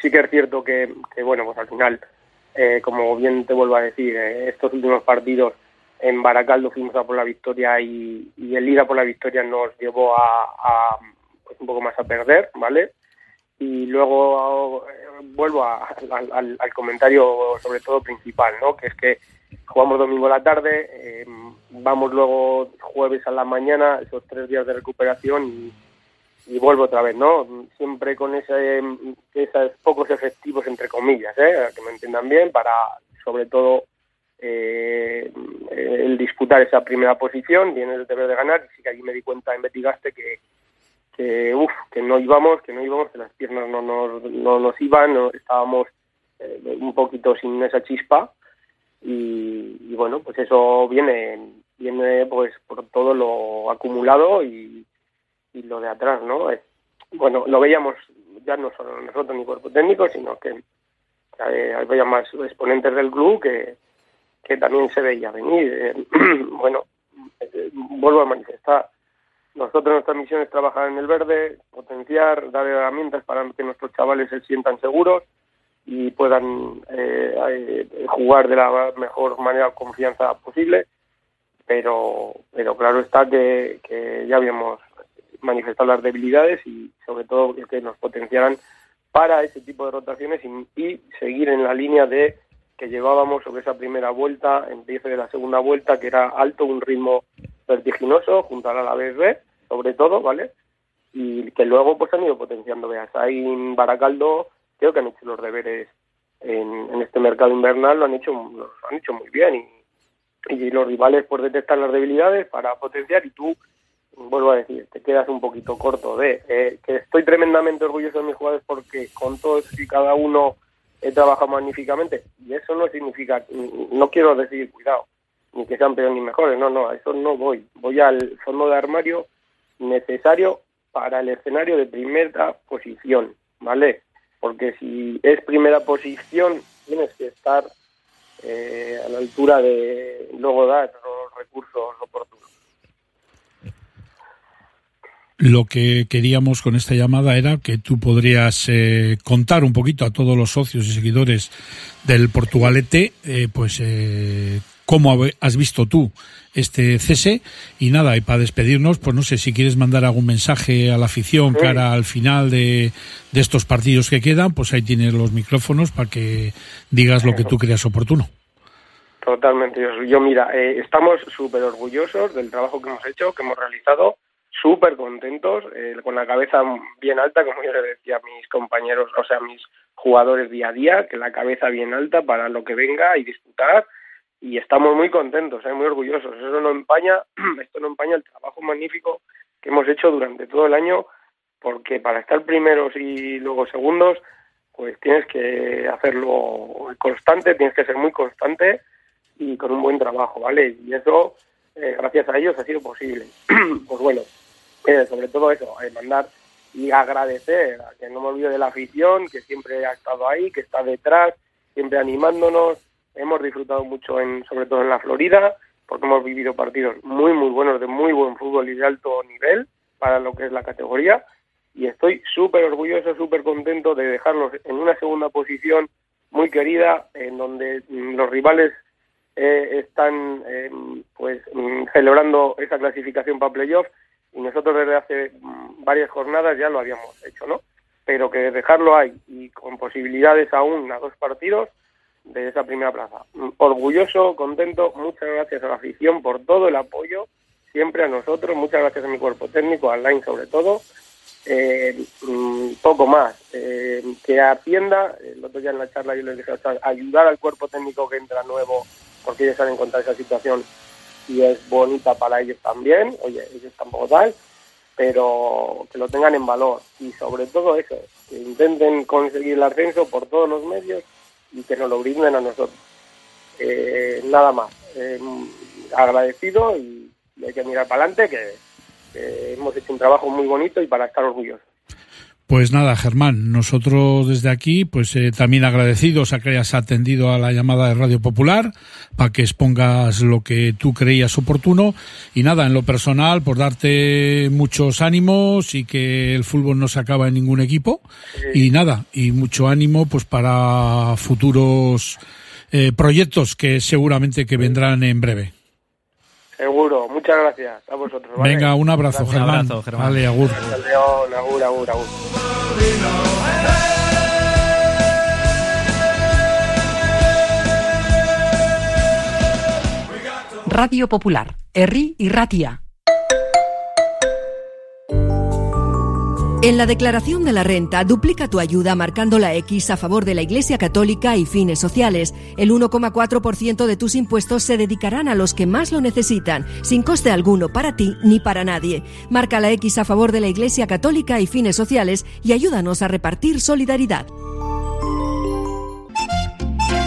Sí que es cierto que, bueno, pues al final, eh, como bien te vuelvo a decir, eh, estos últimos partidos en Baracaldo fuimos a por la victoria y, y el ir a por la victoria nos llevó a, un poco más a perder, ¿vale? Y luego eh, vuelvo a- al, al- comentario sobre todo principal, ¿no? Que es que jugamos domingo a la tarde, eh, vamos luego jueves a la mañana, esos tres días de recuperación y, y vuelvo otra vez, ¿no? Siempre con ese, esos pocos efectivos, entre comillas, ¿eh? Que me entiendan bien, para sobre todo eh, el disputar esa primera posición, viene el deber de ganar, y sí que allí me di cuenta, investigaste que que uf, que no íbamos, que no íbamos, que las piernas no nos, no nos iban, no, estábamos eh, un poquito sin esa chispa y, y bueno, pues eso viene viene pues por todo lo acumulado y, y lo de atrás, ¿no? Es- bueno, lo veíamos ya no solo nosotros ni cuerpo técnico, sino que eh, había más exponentes del club que, que también se veía venir. Eh, bueno, eh, vuelvo a manifestar, nosotros nuestra misión es trabajar en el verde, potenciar, dar herramientas para que nuestros chavales se sientan seguros y puedan eh, eh, jugar de la mejor manera confianza posible. Pero, pero claro está que, ya habíamos manifestado las debilidades y sobre todo que nos potenciaran para ese tipo de rotaciones y seguir en la línea de que llevábamos sobre esa primera vuelta, empiece de la segunda vuelta, que era alto, un ritmo vertiginoso, junto al Alavés B, sobre todo, ¿vale? Y que luego pues han ido potenciando, en Baracaldo creo que han hecho los deberes en, en este mercado invernal, lo han hecho, lo han hecho muy bien y, y los rivales pues detectan las debilidades para potenciar y tú, vuelvo a decir, te quedas un poquito corto de eh, que estoy tremendamente orgulloso de mis jugadores porque con todos y cada uno he trabajado magníficamente y eso no significa, no quiero decir cuidado, ni que sean peores ni mejores, no, no, a eso no voy, voy al fondo de armario necesario para el escenario de primera posición, ¿vale? Porque si es primera posición tienes que estar eh, a la altura de luego dar los recursos oportunos. Lo que queríamos con esta llamada era que tú podrías eh, contar un poquito a todos los socios y seguidores del Portugalete, eh, pues eh, cómo has visto tú este cese y nada, y para despedirnos, pues no sé si quieres mandar algún mensaje a la afición Sí. cara al final de, de estos partidos que quedan, pues ahí tienes los micrófonos para que digas lo que tú creas oportuno. Totalmente. Yo, yo, mira, eh, estamos súper orgullosos del trabajo que hemos hecho, que hemos realizado, súper contentos, eh, con la cabeza bien alta, como yo le decía a mis compañeros, o sea, a mis jugadores día a día, que la cabeza bien alta para lo que venga y disputar. Y estamos muy contentos, eh, muy orgullosos. Eso no empaña, esto no empaña el trabajo magnífico que hemos hecho durante todo el año, porque para estar primeros y luego segundos, pues tienes que hacerlo constante, tienes que ser muy constante y con un buen trabajo, ¿vale? Y eso, eh, gracias a ellos, ha sido posible. pues bueno, eh, sobre todo eso, eh, mandar y agradecer a que no me olvido de la afición, que siempre ha estado ahí, que está detrás, siempre animándonos. Hemos disfrutado mucho, en, sobre todo en la Florida, porque hemos vivido partidos muy, muy buenos, de muy buen fútbol y de alto nivel para lo que es la categoría. Y estoy súper orgulloso, súper contento de dejarlos en una segunda posición muy querida, en donde mm, los rivales eh, están eh, pues mm, celebrando esa clasificación para playoff y nosotros desde hace mm, varias jornadas ya lo habíamos hecho, ¿no? Pero que dejarlo ahí y con posibilidades aún a dos partidos de esa primera plaza. Mm, Orgulloso, contento, muchas gracias a la afición por todo el apoyo, siempre a nosotros, muchas gracias a mi cuerpo técnico, al line sobre todo. Eh, mm, poco más, eh, que atienda, el otro día en la charla yo les dije, ayudar al cuerpo técnico que entra nuevo, porque ellos saben contar esa situación y es bonita para ellos también, oye, ellos tampoco tal, pero que lo tengan en valor y sobre todo eso, que intenten conseguir el ascenso por todos los medios y que nos lo brinden a nosotros. Eh, nada más, eh, agradecido y, hay que mirar para adelante que, que hemos hecho un trabajo muy bonito y para estar orgullosos. Pues nada, Germán, nosotros desde aquí, pues eh, también agradecidos a que hayas atendido a la llamada de Radio Popular para que expongas lo que tú creías oportuno. Y nada, en lo personal, por darte muchos ánimos y que el fútbol no se acaba en ningún equipo. Y nada, y mucho ánimo pues para futuros eh, proyectos que seguramente que vendrán en breve. Seguro, muchas gracias a vosotros. ¿vale? Venga, un abrazo, Gracias. Germán. abrazo, Germán. Vale, agur. Agur, agur, agur. Radio Popular, Herri y Ratia. En la declaración de la renta, duplica tu ayuda marcando la X a favor de la Iglesia Católica y fines sociales. El 1,4% de tus impuestos se dedicarán a los que más lo necesitan, sin coste alguno para ti ni para nadie. Marca la X a favor de la Iglesia Católica y fines sociales y ayúdanos a repartir solidaridad.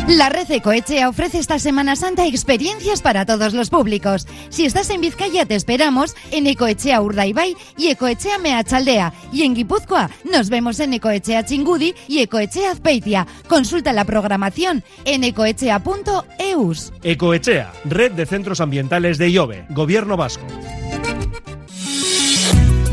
La red Ecoechea ofrece esta Semana Santa experiencias para todos los públicos. Si estás en Vizcaya, te esperamos en Ecoechea Urdaibai y Ecoechea Meachaldea. Y en Guipúzcoa, nos vemos en Ecoechea Chingudi y Ecoechea Azpeitia. Consulta la programación en ecoechea.eus. Ecoechea, Red de Centros Ambientales de IOBE, Gobierno Vasco.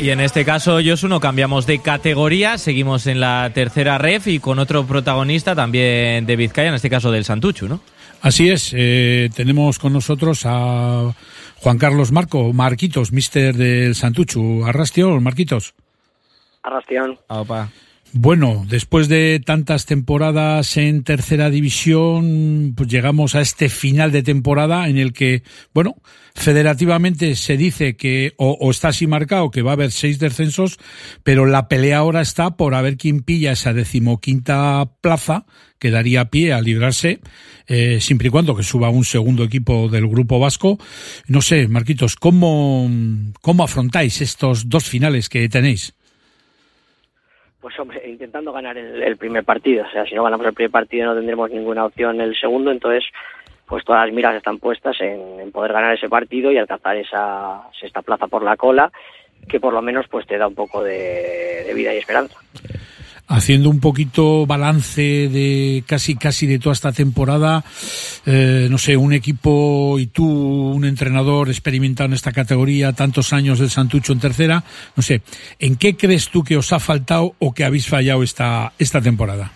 Y en este caso, Josuno, cambiamos de categoría, seguimos en la tercera ref y con otro protagonista también de Vizcaya, en este caso del Santuchu, ¿no? Así es, eh, tenemos con nosotros a Juan Carlos Marco, Marquitos, mister del Santuchu. Arrastio, Marquitos. Arrastión. Opa. Bueno, después de tantas temporadas en tercera división, pues llegamos a este final de temporada en el que, bueno, federativamente se dice que, o, está así marcado, que va a haber seis descensos, pero la pelea ahora está por a ver quién pilla esa decimoquinta plaza que daría pie a librarse, eh, siempre y cuando que suba un segundo equipo del grupo vasco. No sé, Marquitos, ¿cómo, cómo afrontáis estos dos finales que tenéis? Pues hombre, intentando ganar el, primer partido. O sea, si no ganamos el primer partido no tendremos ninguna opción el segundo, entonces pues todas las miras están puestas en, poder ganar ese partido y alcanzar esa sexta plaza por la cola, que por lo menos pues te da un poco de vida y esperanza. Haciendo un poquito balance de casi casi de toda esta temporada, eh, no sé, un equipo y tú, un entrenador experimentado en esta categoría, tantos años del Santucho en tercera, no sé, ¿en qué crees tú que os ha faltado o que habéis fallado esta, esta temporada?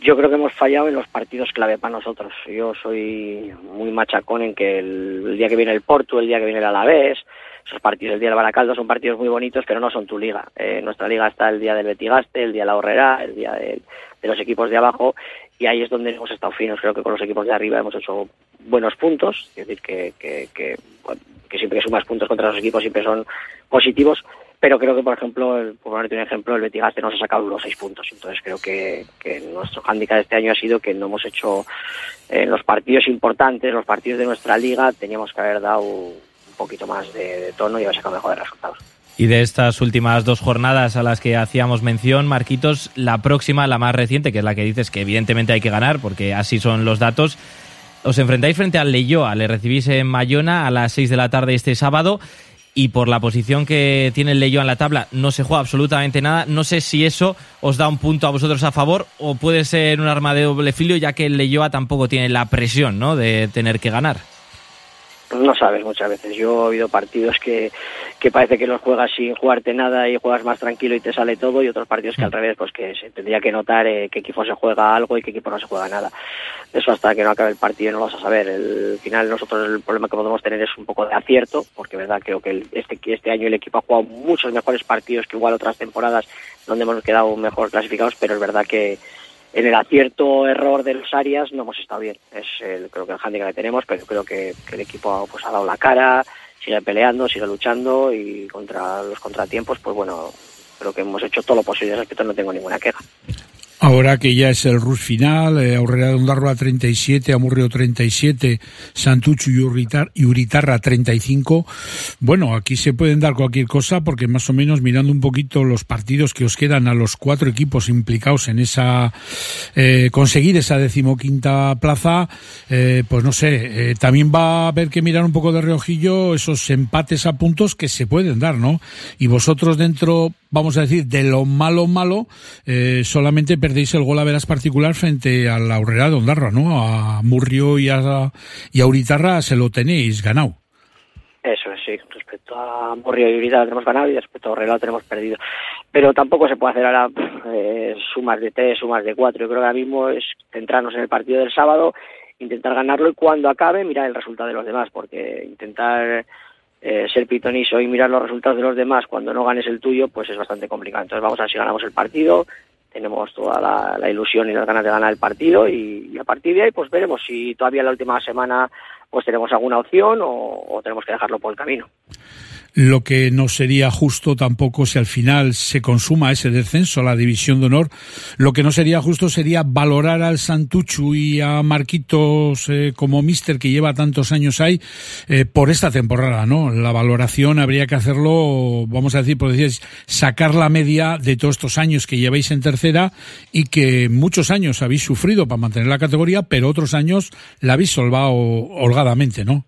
Yo creo que hemos fallado en los partidos clave para nosotros. Yo soy muy machacón en que el, el día que viene el Porto, el día que viene el Alavés, esos partidos, el día del Baracaldo son partidos muy bonitos, pero no son tu liga. Eh, nuestra liga está el día del Betigaste, el día de la Horrera, el día de, los equipos de abajo, y ahí es donde hemos estado finos. Creo que con los equipos de arriba hemos hecho buenos puntos, es decir, que, que, que, porque siempre que sumas puntos contra los equipos siempre son positivos, pero creo que, por ejemplo, por ponerte un ejemplo, el Betigaste nos ha sacado los seis puntos. Entonces creo que, que nuestro hándicap este año ha sido que no hemos hecho en los partidos importantes, los partidos de nuestra liga, teníamos que haber dado un poquito más de, tono y haber sacado mejores resultados. Y de estas últimas dos jornadas a las que hacíamos mención, Marquitos, la próxima, la más reciente, que es la que dices que evidentemente hay que ganar, porque así son los datos, os enfrentáis frente al Leyoa, le recibís en Mayona a las 6 de la tarde este sábado y por la posición que tiene el Leyoa en la tabla no se juega absolutamente nada. No sé si eso os da un punto a vosotros a favor o puede ser un arma de doble filo ya que el Leyoa tampoco tiene la presión ¿no? de tener que ganar. No sabes muchas veces. Yo he oído partidos que, que parece que los juegas sin jugarte nada y juegas más tranquilo y te sale todo y otros partidos que al revés, pues que se tendría que notar eh, qué equipo se juega algo y qué equipo no se juega nada. Eso hasta que no acabe el partido no lo vas a saber. El, al final nosotros el problema que podemos tener es un poco de acierto, porque verdad creo que el- este, este año el equipo ha jugado muchos mejores partidos que igual otras temporadas donde hemos quedado mejor clasificados, pero es verdad que en el acierto error de los áreas no hemos estado bien. Es el, creo que el handicap que tenemos, pero creo que, que el equipo pues ha dado la cara, sigue peleando, sigue luchando y contra los contratiempos, pues bueno, creo que hemos hecho todo lo posible al respecto, no tengo ninguna queja. Ahora que ya es el RUS final, eh, Aurrera de Ondarroa 37, Amurrio 37, Santucho y, Uritar- y Uritarra 35. Bueno, aquí se pueden dar cualquier cosa porque más o menos mirando un poquito los partidos que os quedan a los cuatro equipos implicados en esa eh, conseguir esa decimoquinta plaza, eh, pues no sé, eh, también va a haber que mirar un poco de reojillo esos empates a puntos que se pueden dar, ¿no? Y vosotros dentro, vamos a decir, de lo malo malo, solamente perdéis el gol a veras particular frente a la Aurrera de Ondarra, ¿no? A Murrio y a, y a Uritarra se lo tenéis ganado. Eso es, sí. Respecto a Morrio y Urita lo tenemos ganado y respecto a Orrela lo tenemos perdido. Pero tampoco se puede hacer ahora eh, sumas de tres, sumas de cuatro. Yo creo que ahora mismo es centrarnos en el partido del sábado, intentar ganarlo y cuando acabe mirar el resultado de los demás, porque intentar eh, ser pitoniso y mirar los resultados de los demás cuando no ganes el tuyo, pues es bastante complicado. Entonces vamos a ver si ganamos el partido, tenemos toda la, ilusión y las ganas de ganar el partido y, a partir de ahí pues veremos si todavía la última semana pues tenemos alguna opción o tenemos que dejarlo por el camino. Lo que no sería justo tampoco si al final se consuma ese descenso la división de honor, lo que no sería justo sería valorar al Santuchu y a Marquitos eh, como mister que lleva tantos años ahí eh, por esta temporada, ¿no? La valoración habría que hacerlo, vamos a decir, por decir, sacar la media de todos estos años que lleváis en tercera y que muchos años habéis sufrido para mantener la categoría, pero otros años la habéis solvado holgadamente, ¿no?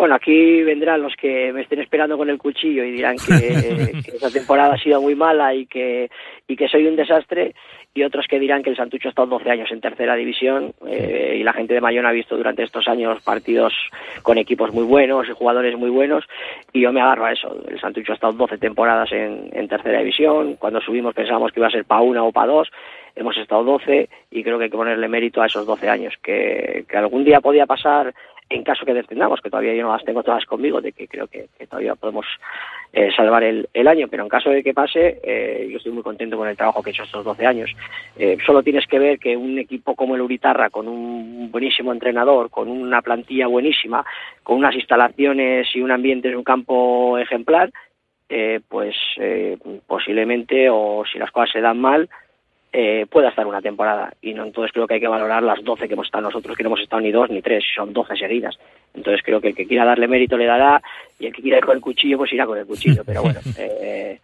Bueno, aquí vendrán los que me estén esperando con el cuchillo y dirán que, que esta temporada ha sido muy mala y que, y que soy un desastre, y otros que dirán que el Santucho ha estado 12 años en tercera división eh, y la gente de Mayón ha visto durante estos años partidos con equipos muy buenos y jugadores muy buenos, y yo me agarro a eso. El Santucho ha estado 12 temporadas en, en tercera división, cuando subimos pensábamos que iba a ser para una o para dos, hemos estado 12 y creo que hay que ponerle mérito a esos 12 años, que, que algún día podía pasar en caso que descendamos, que todavía yo no las tengo todas conmigo, de que creo que, que todavía podemos eh, salvar el, el, año, pero en caso de que pase, eh, yo estoy muy contento con el trabajo que he hecho estos 12 años. Eh, solo tienes que ver que un equipo como el Uritarra, con un buenísimo entrenador, con una plantilla buenísima, con unas instalaciones y un ambiente en un campo ejemplar, eh, pues eh, posiblemente, o si las cosas se dan mal, eh, pueda estar una temporada. Y no entonces creo que hay que valorar las 12 que hemos estado nosotros, que no hemos estado ni dos ni tres, son 12 seguidas. Entonces creo que el que quiera darle mérito le dará y el que quiera ir con el cuchillo, pues irá con el cuchillo. Pero bueno, eh,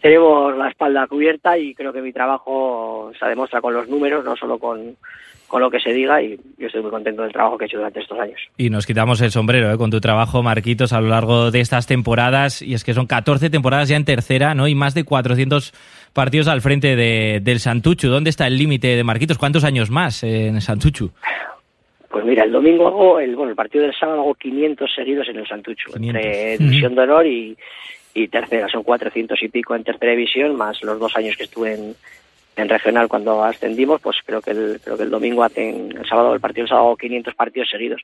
tenemos la espalda cubierta y creo que mi trabajo se demuestra con los números, no solo con, con lo que se diga y yo estoy muy contento del trabajo que he hecho durante estos años. Y nos quitamos el sombrero ¿eh? con tu trabajo, Marquitos, a lo largo de estas temporadas. Y es que son 14 temporadas ya en tercera, ¿no? Y más de 400 partidos al frente de, del Santuchu. ¿Dónde está el límite de Marquitos? ¿Cuántos años más en el Santuchu? Pues mira, el domingo hago, el, bueno, el partido del sábado hago 500 seguidos en el Santuchu, 500. entre división de honor y, y tercera. Son 400 y pico en tercera división, más los dos años que estuve en, en regional cuando ascendimos, pues creo que el, creo que el domingo hacen, el sábado, el partido del sábado, 500 partidos seguidos.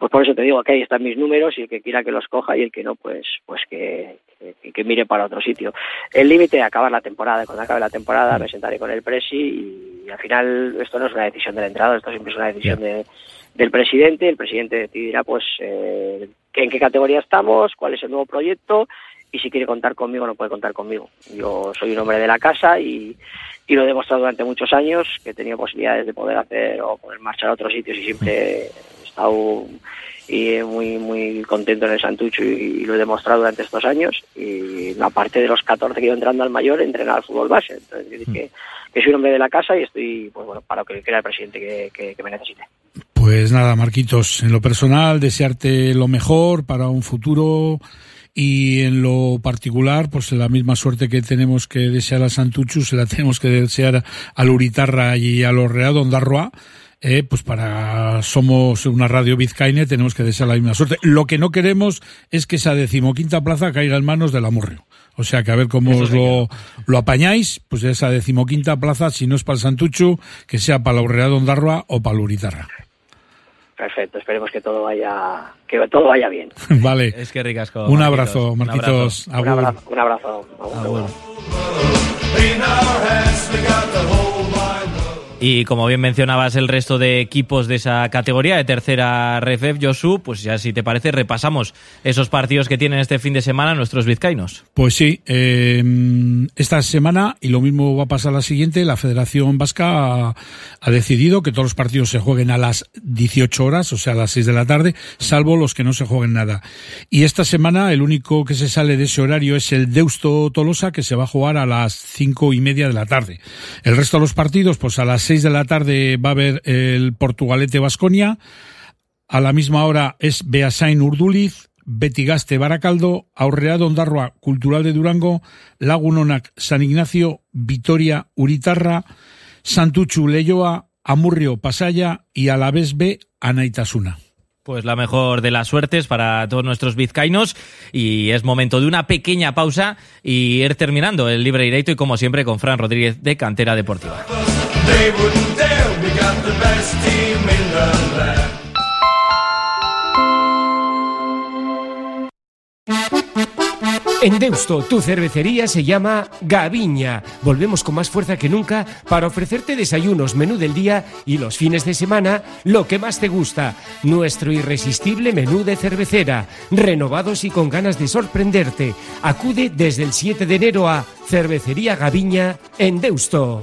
Pues por eso te digo que ahí están mis números y el que quiera que los coja y el que no, pues, pues que, que, que mire para otro sitio. El límite es acabar la temporada. Cuando acabe la temporada me sentaré con el presi y, y al final esto no es una decisión del entrenador, esto siempre es una decisión de, del presidente. El presidente decidirá, pues, eh, en qué categoría estamos, cuál es el nuevo proyecto y si quiere contar conmigo no puede contar conmigo. Yo soy un hombre de la casa y, y lo he demostrado durante muchos años que he tenido posibilidades de poder hacer o poder marchar a otros sitios y siempre estado y muy muy contento en el Santucho y, lo he demostrado durante estos años. Y aparte de los 14 que ido entrando al mayor entrenar al fútbol base. Entonces que, que, soy un hombre de la casa y estoy pues bueno para que quiera el presidente que, que, que me necesite. Pues nada Marquitos en lo personal desearte lo mejor para un futuro y en lo particular, pues la misma suerte que tenemos que desear a Santuchu, se la tenemos que desear a Luritarra y a los Ondarroa, eh, pues para somos una radio vizcaína tenemos que desear la misma suerte. Lo que no queremos es que esa decimoquinta plaza caiga en manos del Amurrio. O sea que a ver cómo os lo, lo apañáis, pues esa decimoquinta plaza, si no es para el Santuchu, que sea para la Urrea Ondarroa o para Luritarra. Perfecto, esperemos que todo vaya que todo vaya bien. vale. Es que ricasco. Un abrazo, Marquitos. Un abrazo. Un abrazo. Y como bien mencionabas el resto de equipos de esa categoría de tercera RFF, Josu, pues ya si te parece repasamos esos partidos que tienen este fin de semana nuestros vizcaínos. Pues sí, eh, esta semana, y lo mismo va a pasar la siguiente, la Federación Vasca ha, decidido que todos los partidos se jueguen a las 18 horas, o sea, a las 6 de la tarde, salvo los que no se jueguen nada. Y esta semana el único que se sale de ese horario es el Deusto Tolosa, que se va a jugar a las cinco y media de la tarde. El resto de los partidos, pues a las 6 de la tarde va a haber el Portugalete Vasconia. A la misma hora es Beasain Urduliz, Betigaste Baracaldo, Aurreado Ondarroa Cultural de Durango, Lagunonac San Ignacio, Vitoria Uritarra, Santuchu Leyoa, Amurrio Pasaya y Alavés B Anaitasuna. Pues la mejor de las suertes para todos nuestros vizcaínos y es momento de una pequeña pausa y ir terminando el libre directo y como siempre con Fran Rodríguez de Cantera Deportiva. En Deusto, tu cervecería se llama Gaviña. Volvemos con más fuerza que nunca para ofrecerte desayunos, menú del día y los fines de semana lo que más te gusta. Nuestro irresistible menú de cervecera, renovados y con ganas de sorprenderte. Acude desde el 7 de enero a Cervecería Gaviña en Deusto.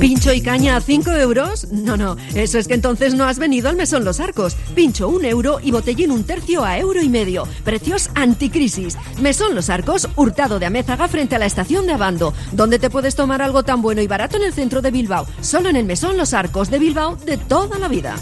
¿Pincho y caña a 5 euros? No, no, eso es que entonces no has venido al Mesón Los Arcos. Pincho un euro y botellín un tercio a euro y medio. Precios anticrisis. Mesón Los Arcos, hurtado de Amézaga frente a la estación de Abando. donde te puedes tomar algo tan bueno y barato en el centro de Bilbao. Solo en el Mesón Los Arcos de Bilbao de toda la vida.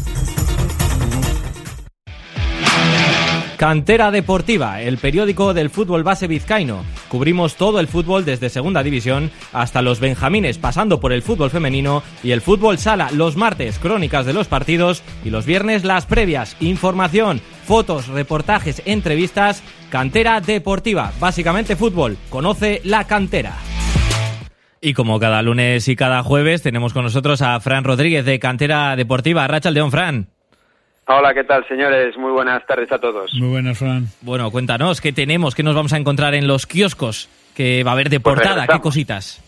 Cantera Deportiva, el periódico del fútbol base vizcaíno. Cubrimos todo el fútbol desde Segunda División hasta los Benjamines, pasando por el fútbol femenino y el fútbol sala. Los martes, crónicas de los partidos y los viernes, las previas. Información, fotos, reportajes, entrevistas. Cantera Deportiva, básicamente fútbol. Conoce la cantera. Y como cada lunes y cada jueves, tenemos con nosotros a Fran Rodríguez de Cantera Deportiva. Racha León, Fran. Hola, ¿qué tal, señores? Muy buenas tardes a todos. Muy buenas, Fran. Bueno, cuéntanos, ¿qué tenemos? ¿Qué nos vamos a encontrar en los kioscos? ¿Qué va a haber de Pues portada? ¿Qué cositas?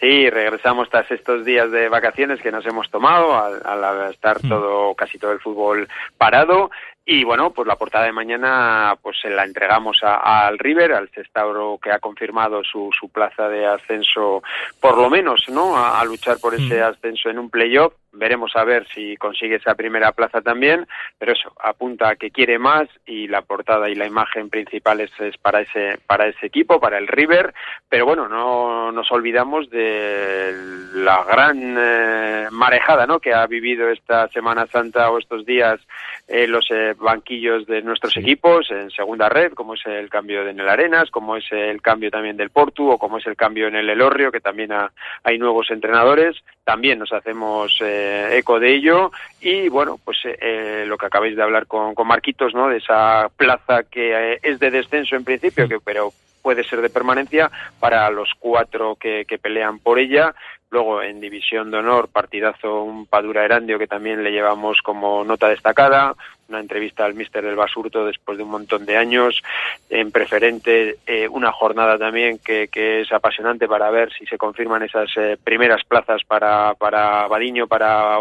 Sí, regresamos tras estos días de vacaciones que nos hemos tomado al, al estar todo, casi todo el fútbol parado. Y bueno, pues la portada de mañana pues se la entregamos a- al River, al Cestauro que ha confirmado su, su plaza de ascenso, por lo menos, ¿no? A, a luchar por ese ascenso en un playoff. Veremos a ver si consigue esa primera plaza también, pero eso, apunta a que quiere más y la portada y la imagen principal es, es para ese para ese equipo, para el River, pero bueno, no nos olvidamos de la gran eh, marejada ¿no? que ha vivido esta Semana Santa o estos días eh, los eh, banquillos de nuestros equipos en segunda red, como es el cambio en el Arenas, como es el cambio también del Portu o como es el cambio en el Elorrio, que también ha- hay nuevos entrenadores. También nos hacemos eh, eco de ello y bueno, pues eh, eh, lo que acabáis de hablar con, con Marquitos, ¿no? De esa plaza que eh, es de descenso en principio, que pero puede ser de permanencia para los cuatro que, que pelean por ella. Luego en División de Honor, partidazo un Padura Erandio que también le llevamos como nota destacada, una entrevista al míster del Basurto después de un montón de años, en preferente eh, una jornada también que, que es apasionante para ver si se confirman esas eh, primeras plazas para, para Badiño, para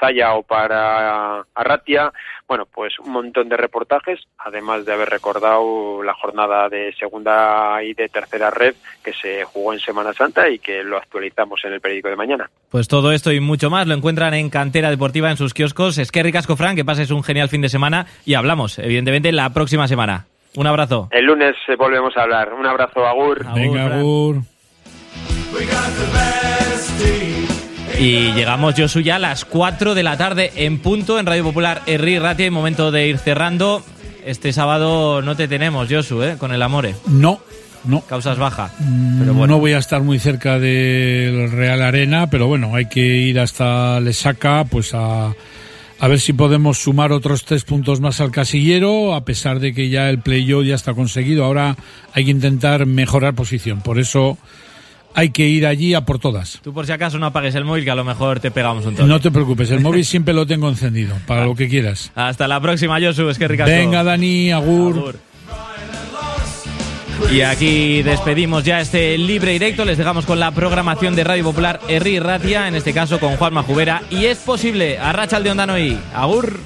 Zaya o para Arratia. Bueno, pues un montón de reportajes, además de haber recordado la jornada de segunda y de tercera red que se jugó en Semana Santa y que lo actualizamos en el periódico de mañana. Pues todo esto y mucho más lo encuentran en Cantera Deportiva en sus kioscos. Es que ricasco, Fran, que pases un genial fin de semana y hablamos, evidentemente, la próxima semana. Un abrazo. El lunes eh, volvemos a hablar. Un abrazo, Agur. Venga, Agur. Y llegamos, Josu, ya a las 4 de la tarde en punto en Radio Popular Herri Ratia y momento de ir cerrando. Este sábado no te tenemos, Josu, ¿eh? con el Amore. No, no. Causas baja. Mm, No voy a estar muy cerca del Real Arena, pero bueno, hay que ir hasta Lesaca, pues a, a ver si podemos sumar otros tres puntos más al casillero, a pesar de que ya el play-off ya está conseguido. Ahora hay que intentar mejorar posición. Por eso hay que ir allí a por todas. Tú por si acaso no apagues el móvil, que a lo mejor te pegamos un toque. No te preocupes, el móvil siempre lo tengo encendido, para lo que quieras. Hasta la próxima, Josu. Es que ricasco. Venga, Dani, agur. Y aquí despedimos ya este libre directo. Les dejamos con la programación de Radio Popular Herri Ratia, en este caso con Juan Majubera. Y es posible, a Rachel de Ondano y Agur.